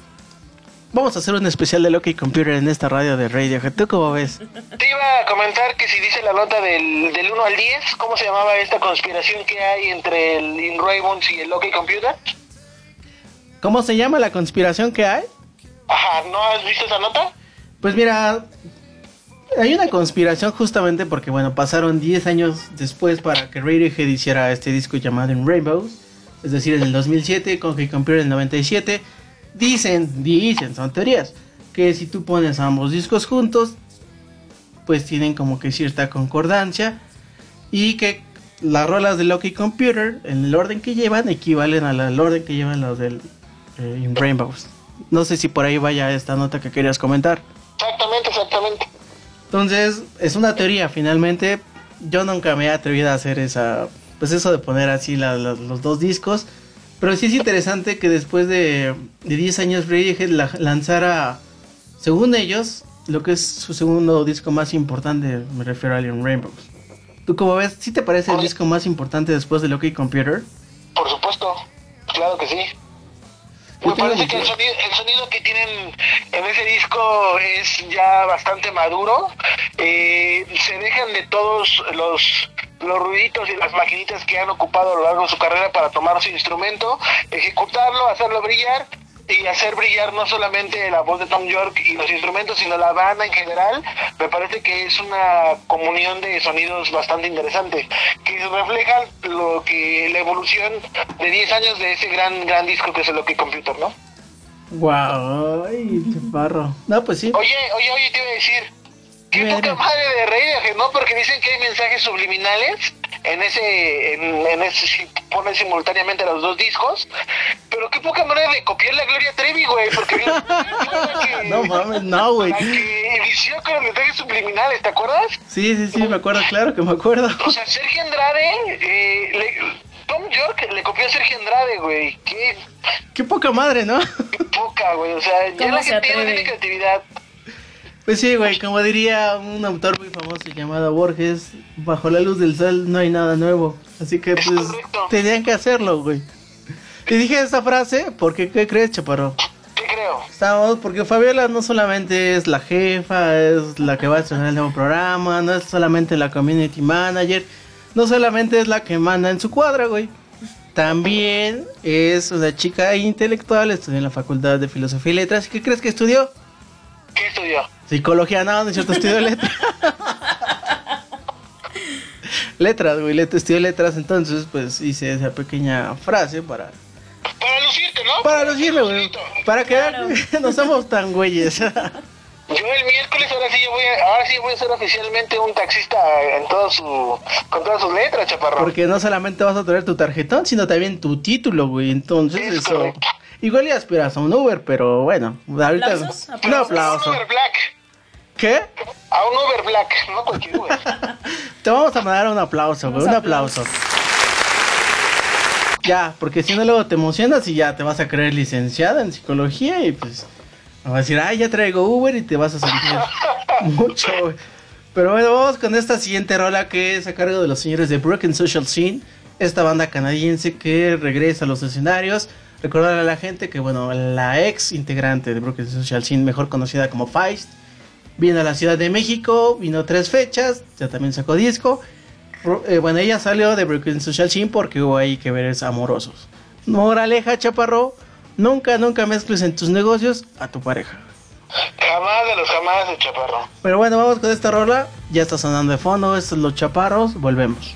vamos a hacer un especial de Loki Computer en esta radio de Radiohead. ¿Tú cómo ves? Te iba a comentar que si dice la nota del, del 1 al 10, ¿cómo se llamaba esta conspiración que hay entre el InRaymond y el Loki Computer? ¿Cómo se llama la conspiración que hay? Ajá, ¿no has visto esa nota? Pues mira, hay una conspiración justamente porque, bueno, pasaron 10 años después para que Radiohead hiciera este disco llamado In Rainbows, es decir, en el 2007, con que Computer en el 97. Dicen, dicen, son teorías, que si tú pones ambos discos juntos, pues tienen como que cierta concordancia y que las rolas de Lucky Computer, en el orden que llevan, equivalen al al orden que llevan los del eh, In Rainbows. No sé si por ahí vaya esta nota que querías comentar. Exactamente, exactamente. Entonces, es una teoría, finalmente. Yo nunca me he atrevido a hacer esa. Pues eso de poner así la- la- los dos discos. Pero sí es interesante que después de, de 10 años Radiohead la- lanzara, según ellos, lo que es su segundo disco más importante. Me refiero a Alien Rainbows. ¿Tú cómo ves? ¿Sí te parece el disco más importante después de Loki Computer? Por supuesto, claro que sí. Me tengo parece que el dudas. sonido, el sonido que tienen en ese disco es ya bastante maduro. Eh, se dejan de todos los, los ruiditos y las maquinitas que han ocupado a lo largo de su carrera para tomar su instrumento, ejecutarlo, hacerlo brillar y hacer brillar no solamente la voz de Tom York y los instrumentos, sino la banda en general. Me parece que es una comunión de sonidos bastante interesante, que reflejan lo que la evolución de 10 años de ese gran gran disco que es el Loki Computer, ¿no? Wow, ay, chaparro. No, pues sí. Oye, oye, oye, te iba a decir, qué Dime, poca madre de Radiohead, ¿no? Porque dicen que hay mensajes subliminales en ese, en, en ese, si ponen simultáneamente los dos discos, pero qué poca manera de copiar la Gloria Trevi, güey, porque que, No mames, no, güey. la que inició con los mensajes subliminales, ¿te acuerdas? Sí, sí, sí, me acuerdo, claro que me acuerdo. O sea, Sergio Andrade, eh, le- Tom York le copió a Sergio Andrade, güey, qué Qué poca madre, ¿no? poca, güey, o sea, ya ¿Cómo la gente tiene creatividad. Pues sí, güey, como diría un autor muy famoso llamado Borges, bajo la luz del sol no hay nada nuevo. Así que Es pues tenían que hacerlo, güey. Y dije esa frase porque, ¿qué crees, chaparro? ¿Qué creo? Estamos, porque Fabiola no solamente es la jefa, es la que va a estrenar el nuevo programa, no es solamente la community manager, no solamente es la que manda en su cuadra, güey. También es una chica intelectual, estudió en la Facultad de Filosofía y Letras. ¿Y qué crees que estudió? ¿Qué estudió? Psicología, no, no es cierto, estudió letras. letras, güey, let- estudió letras, entonces pues hice esa pequeña frase para, Para lucirte, ¿no? para lucirme, güey. Para que no somos tan güeyes. Yo el miércoles ahora sí yo voy a, ahora sí voy a ser oficialmente un taxista en todo su, con todas sus letras, chaparro. Porque no solamente vas a traer tu tarjetón, sino también tu título, güey. Entonces, Es eso. correcto. Igual ya aspiras a un Uber, pero bueno. Ahorita. ¿Aplausos? Un aplauso. Uber Black. ¿Qué? A un Uber Black, no cualquier Uber. Te vamos a mandar un aplauso, güey. Un aplauso. Ya, porque si no luego te emocionas y ya te vas a creer licenciada en psicología y pues vas a decir, ay, ya traigo Uber y te vas a sentir mucho, güey. Pero bueno, vamos con esta siguiente rola que es a cargo de los señores de Broken Social Scene, esta banda canadiense que regresa a los escenarios. Recordarle a la gente que, bueno, la ex integrante de Broken Social Scene, mejor conocida como Feist, vino a la Ciudad de México, vino tres fechas, ya también sacó disco. Eh, bueno, ella salió de Broken Social Scene porque hubo ahí que veres amorosos. Moraleja, chaparro, nunca, nunca mezcles en tus negocios a tu pareja. Jamás de los jamás de chaparro. Pero bueno, vamos con esta rola. Ya está sonando de fondo, estos son los chaparros, volvemos.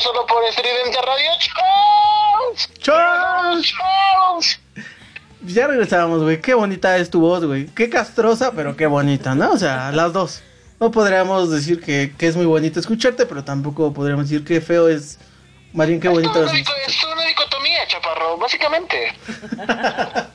Solo por Estridente Radio. ¡Chao! ¡Chao! ¡Chao! Ya regresábamos, güey. Qué bonita es tu voz, güey. Qué castrosa, pero qué bonita, ¿no? O sea, las dos. No podríamos decir que, que es muy bonito escucharte, pero tampoco podríamos decir que feo es. Más bien, qué Es bonito es. una, es una dicotomía, Chaparro, básicamente.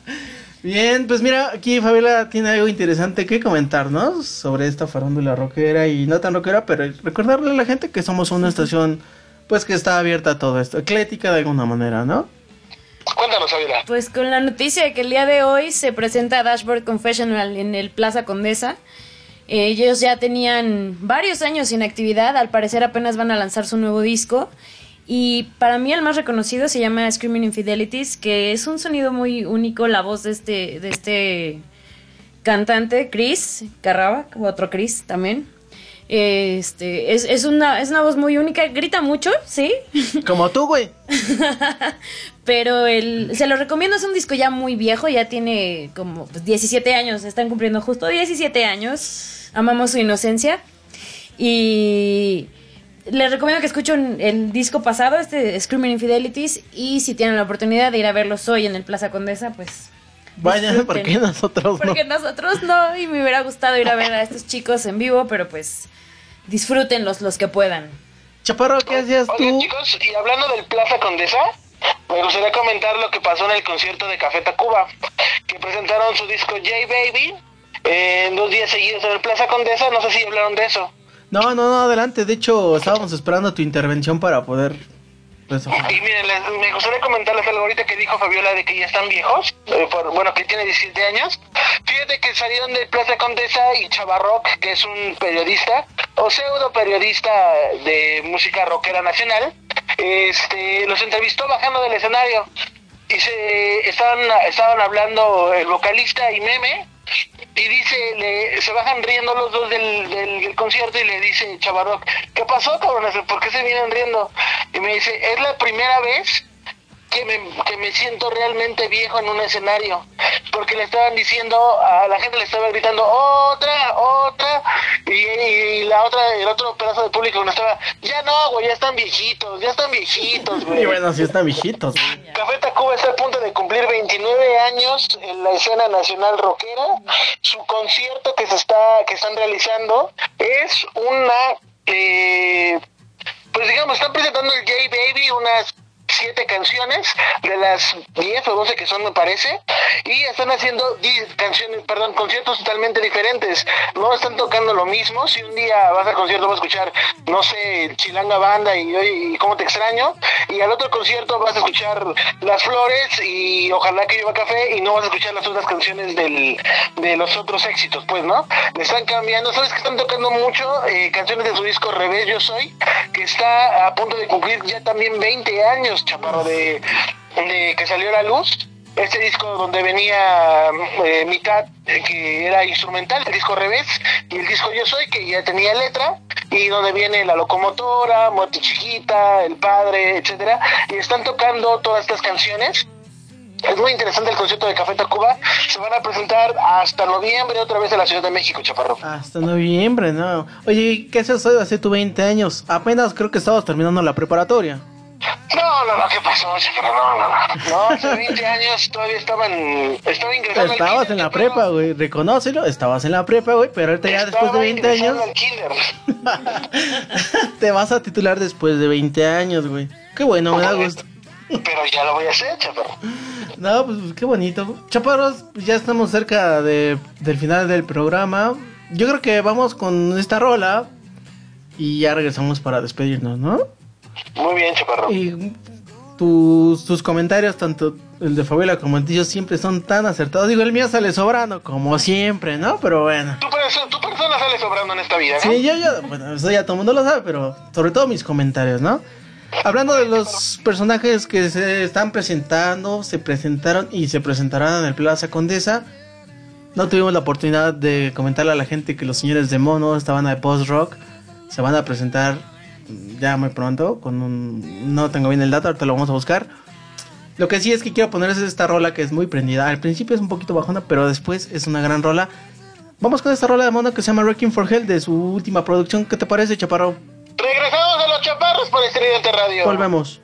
Bien, pues mira, aquí Fabiola tiene algo interesante que comentarnos sobre esta farándula rockera y no tan rockera, pero recordarle a la gente que somos una estación, pues que está abierta a todo esto, eclética de alguna manera, ¿no? Cuéntanos, Avila. Pues con la noticia de que el día de hoy se presenta Dashboard Confessional en el Plaza Condesa. Eh, ellos ya tenían varios años sin actividad, al parecer apenas van a lanzar su nuevo disco. Y para mí el más reconocido se llama Screaming Infidelities, que es un sonido muy único, la voz de este, de este cantante, Chris Carraba, otro Chris también. Este, es, es, una, es una voz muy única, grita mucho, ¿sí? Como tú, güey. Pero el, se lo recomiendo, es un disco ya muy viejo, ya tiene como pues, 17 años, están cumpliendo justo 17 años. Amamos su inocencia. Y les recomiendo que escuchen el disco pasado, este Screaming Infidelities, y si tienen la oportunidad de ir a verlos hoy en el Plaza Condesa, pues... Vaya, disfruten. ¿por qué nosotros no? Porque nosotros no, y me hubiera gustado ir a ver a estos chicos en vivo, pero pues disfrútenlos los que puedan. Chaparro, ¿qué hacías tú? chicos, y hablando del Plaza Condesa, me gustaría comentar lo que pasó en el concierto de Café Tacuba, que presentaron su disco J Baby en dos días seguidos en el Plaza Condesa. No sé si hablaron de eso. No, no, no, adelante. De hecho, estábamos esperando tu intervención para poder. Pues, Y miren, les- me gustaría comentarles algo ahorita que dijo Fabiola de que ya están viejos, eh, por- bueno, que tiene 17 años. Fíjate que salieron de Plaza Condesa y Chavarrock, que es un periodista o pseudo periodista de música rockera nacional, este, los entrevistó bajando del escenario y se estaban, estaban hablando el vocalista y Meme y dice, le, se bajan riendo los dos del, del, del concierto y le dice Chavarrock, ¿qué pasó, cabrones? ¿Por qué se vienen riendo? Y me dice, es la primera vez que me, que me siento realmente viejo en un escenario. Porque le estaban diciendo, a la gente le estaba gritando, otra, otra. Y, y la otra, el otro pedazo de público no estaba, ya no, güey, ya están viejitos, ya están viejitos, güey. Y bueno, sí están viejitos, güey. Café Tacuba está a punto de cumplir 29 años en la escena nacional rockera. Su concierto que se está que están realizando es una eh, pues digamos, están presentando el Gay Baby unas siete canciones de las 10 o 12 que son me parece y están haciendo 10 canciones, perdón, conciertos totalmente diferentes. No están tocando lo mismo. Si un día vas al concierto vas a escuchar, no sé, Chilanga Banda y y cómo te extraño y al otro concierto vas a escuchar Las Flores y Ojalá que lleva café y no vas a escuchar las otras canciones del, de los otros éxitos, pues, ¿no? Le están cambiando, ¿sabes que están tocando mucho? Eh, canciones de su disco Revés Yo Soy, que está a punto de cumplir ya también 20 años, chaparro, de, de que salió a la luz. Este disco donde venía eh, mitad eh, que era instrumental, el disco Revés, y el disco Yo Soy, que ya tenía letra, y donde viene La Locomotora, Muerte Chiquita, El Padre, etcétera, y están tocando todas estas canciones. Es muy interesante el concierto de Café Tacuba. Se van a presentar hasta noviembre otra vez en la Ciudad de México, Chaparro. Hasta noviembre, ¿no? Oye, ¿qué haces hoy hace tu 20 años? Apenas creo que estabas terminando la preparatoria. No, no, no, ¿qué pasó? No, no, no. No, hace 20 años todavía estaban, estaba ingresando Estabas en la prepa, güey. Reconócelo, estabas en la prepa, güey. Pero ahorita ya después de Estaba 20 años, te vas a titular después de 20 años, güey. Qué bueno, me da gusto. Pero ya lo voy a hacer, Chaparro. No, pues qué bonito. Chaparros, pues, ya estamos cerca de, del final del programa. Yo creo que vamos con esta rola y ya regresamos para despedirnos, ¿no? Muy bien, Chaparro. Y tus, tus comentarios, tanto el de Fabiola como el tuyo, siempre son tan acertados. Digo, el mío sale sobrando, como siempre, ¿no? Pero bueno. Tu persona, tu persona sale sobrando en esta vida, ¿no? Sí, yo, yo, bueno, eso ya todo el mundo lo sabe, pero sobre todo mis comentarios, ¿no? Hablando de los personajes que se están presentando, se presentaron y se presentarán en el Plaza Condesa. No tuvimos la oportunidad de comentarle a la gente que los señores de Mono, esta banda de post-rock, se van a presentar ya muy pronto. Con un, no tengo bien el dato, ahorita lo vamos a buscar. Lo que sí es que quiero ponerles esta rola que es muy prendida. Al principio es un poquito bajona, pero después es una gran rola. Vamos con esta rola de mono que se llama Wrecking for Hell de su última producción. ¿Qué te parece, Chaparro? Regresamos a los chaparros por Estridente Radio. Volvemos.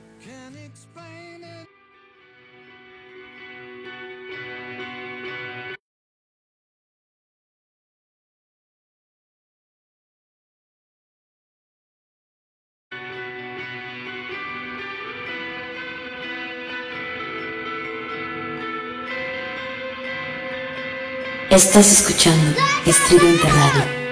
Estás escuchando Estridente Radio.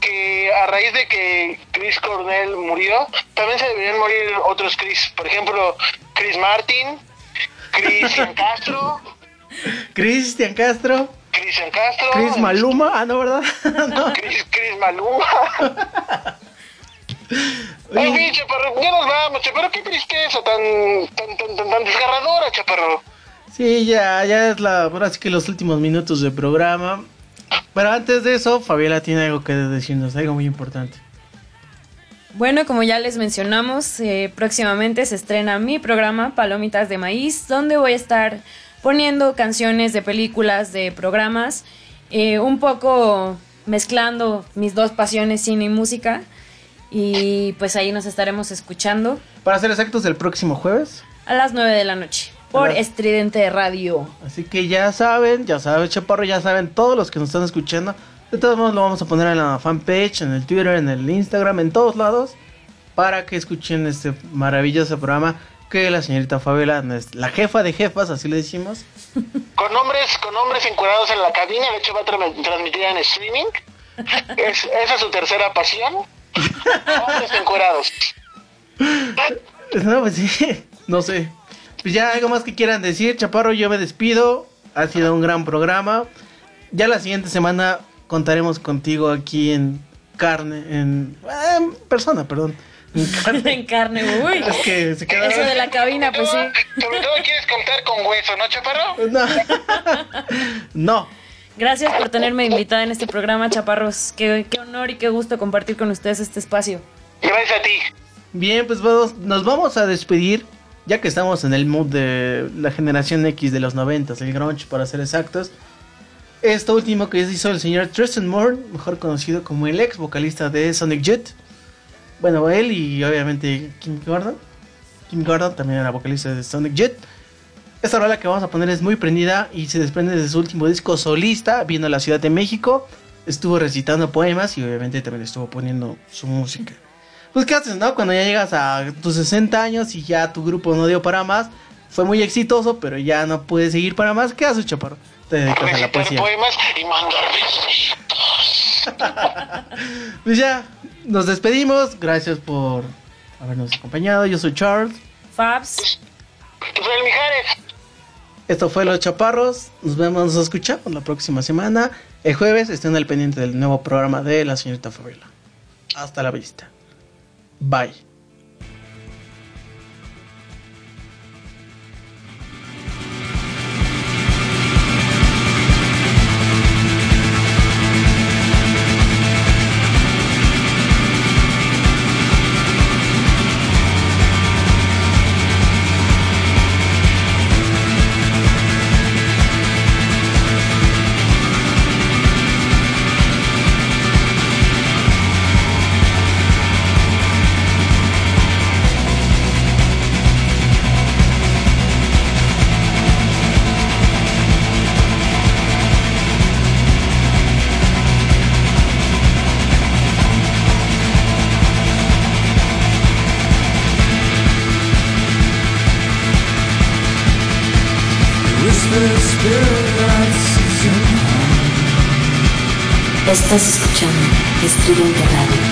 Que a raíz de que Chris Cornell murió, también se deberían morir otros Chris. Por ejemplo, Chris Martin, Cristian Castro, Cristian Castro, Cristian Castro, Chris Maluma, ah, no, ¿verdad? No. Chris, Chris Maluma. En fin, chaparro, ya nos vamos, chaparro, qué tristeza tan, tan, tan, tan, tan desgarradora, chaparro. Sí, ya, ya es la, ahora sí que los últimos minutos del programa. Pero antes de eso, Fabiola tiene algo que decirnos, algo muy importante. Bueno, como ya les mencionamos, eh, próximamente se estrena mi programa Palomitas de Maíz, donde voy a estar poniendo canciones de películas, de programas, eh, un poco mezclando mis dos pasiones, cine y música. Y pues ahí nos estaremos escuchando Para ser exactos, el próximo jueves. a las 9 de la noche por. Estridente Radio. Así que ya saben, ya saben, Chaparro, ya saben, todos los que nos están escuchando. De todos modos, lo vamos a poner en la fanpage, en el Twitter, en el Instagram, en todos lados. Para que escuchen este maravilloso programa que la señorita Fabiola, es la jefa de jefas, así le decimos. Con hombres, con hombres encuadrados en la cabina, de hecho va a tra- transmitir en streaming. Es, esa es su tercera pasión. Hombres encuadrados. No, pues sí, no sé. Pues ya algo más que quieran decir, Chaparro, yo me despido. Ha sido un gran programa. Ya la siguiente semana contaremos contigo aquí en carne, en, eh, en persona, perdón. En carne. en carne, uy. Es que se queda- Eso de la cabina, pues sí. Sobre todo quieres contar con hueso, ¿no, chaparro? No. no. Gracias por tenerme invitada en este programa, Chaparros. Qué, qué honor y qué gusto compartir con ustedes este espacio. Gracias a ti. Bien, pues vamos, nos vamos a despedir, ya que estamos en el mood de la generación X de los 90, el grunge para ser exactos. Esto último que hizo el señor Tristan Moore, mejor conocido como el ex vocalista de Sonic Youth. Bueno, él y obviamente Kim Gordon. Kim Gordon también era vocalista de Sonic Youth. Esta rola que vamos a poner es muy prendida y se desprende de su último disco solista, viendo la Ciudad de México. Estuvo recitando poemas y obviamente también estuvo poniendo su música. Pues qué haces, ¿no? Cuando ya llegas a tus 60 años y ya tu grupo no dio para más, fue muy exitoso, pero ya no puedes seguir para más. ¿Qué haces, chaparro? Te dedicas a la poesía. poemas y mandar besitos. Pues ya, nos despedimos. Gracias por habernos acompañado. Yo soy Charles. Fabs. Rafael Mijares. Esto fue Los Chaparros. Nos vemos, nos escuchamos la próxima semana. El jueves estén al pendiente del nuevo programa de la señorita Fabiola. Hasta la vista. Bye. Estás escuchando Estridente Radio.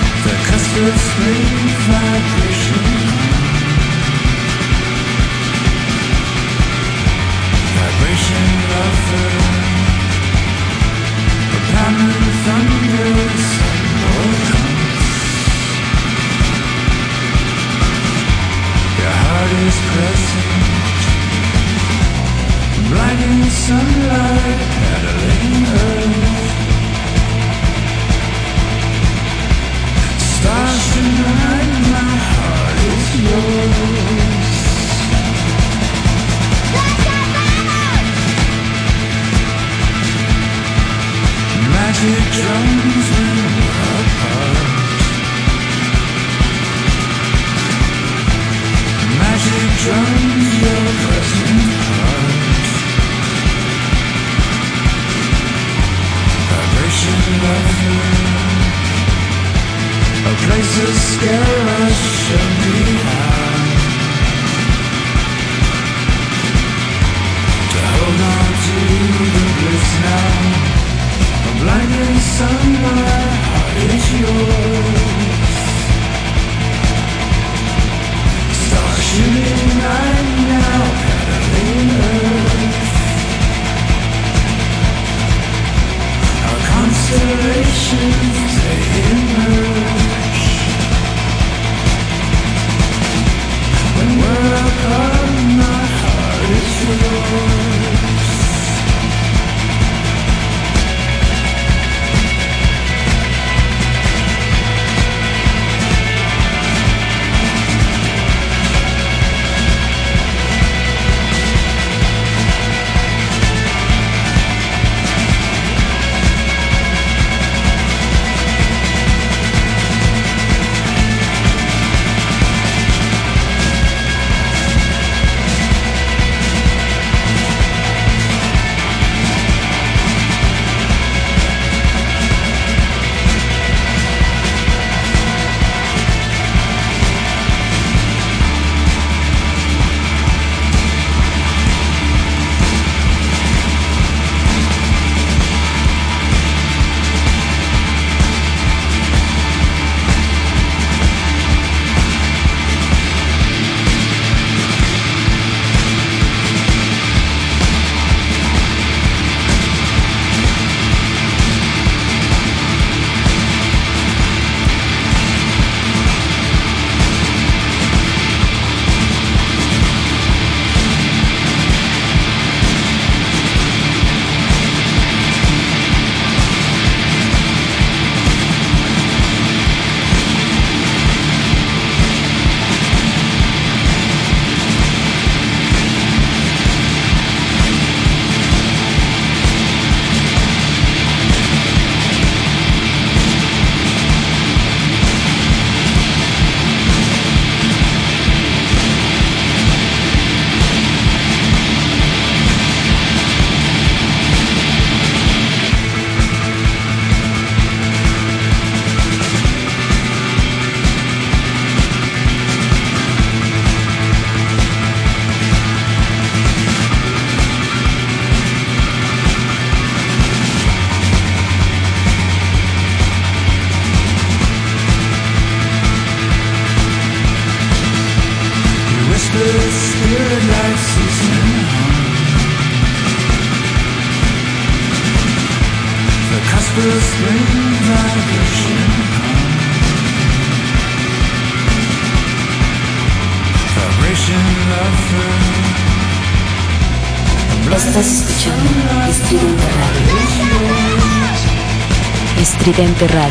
Estridente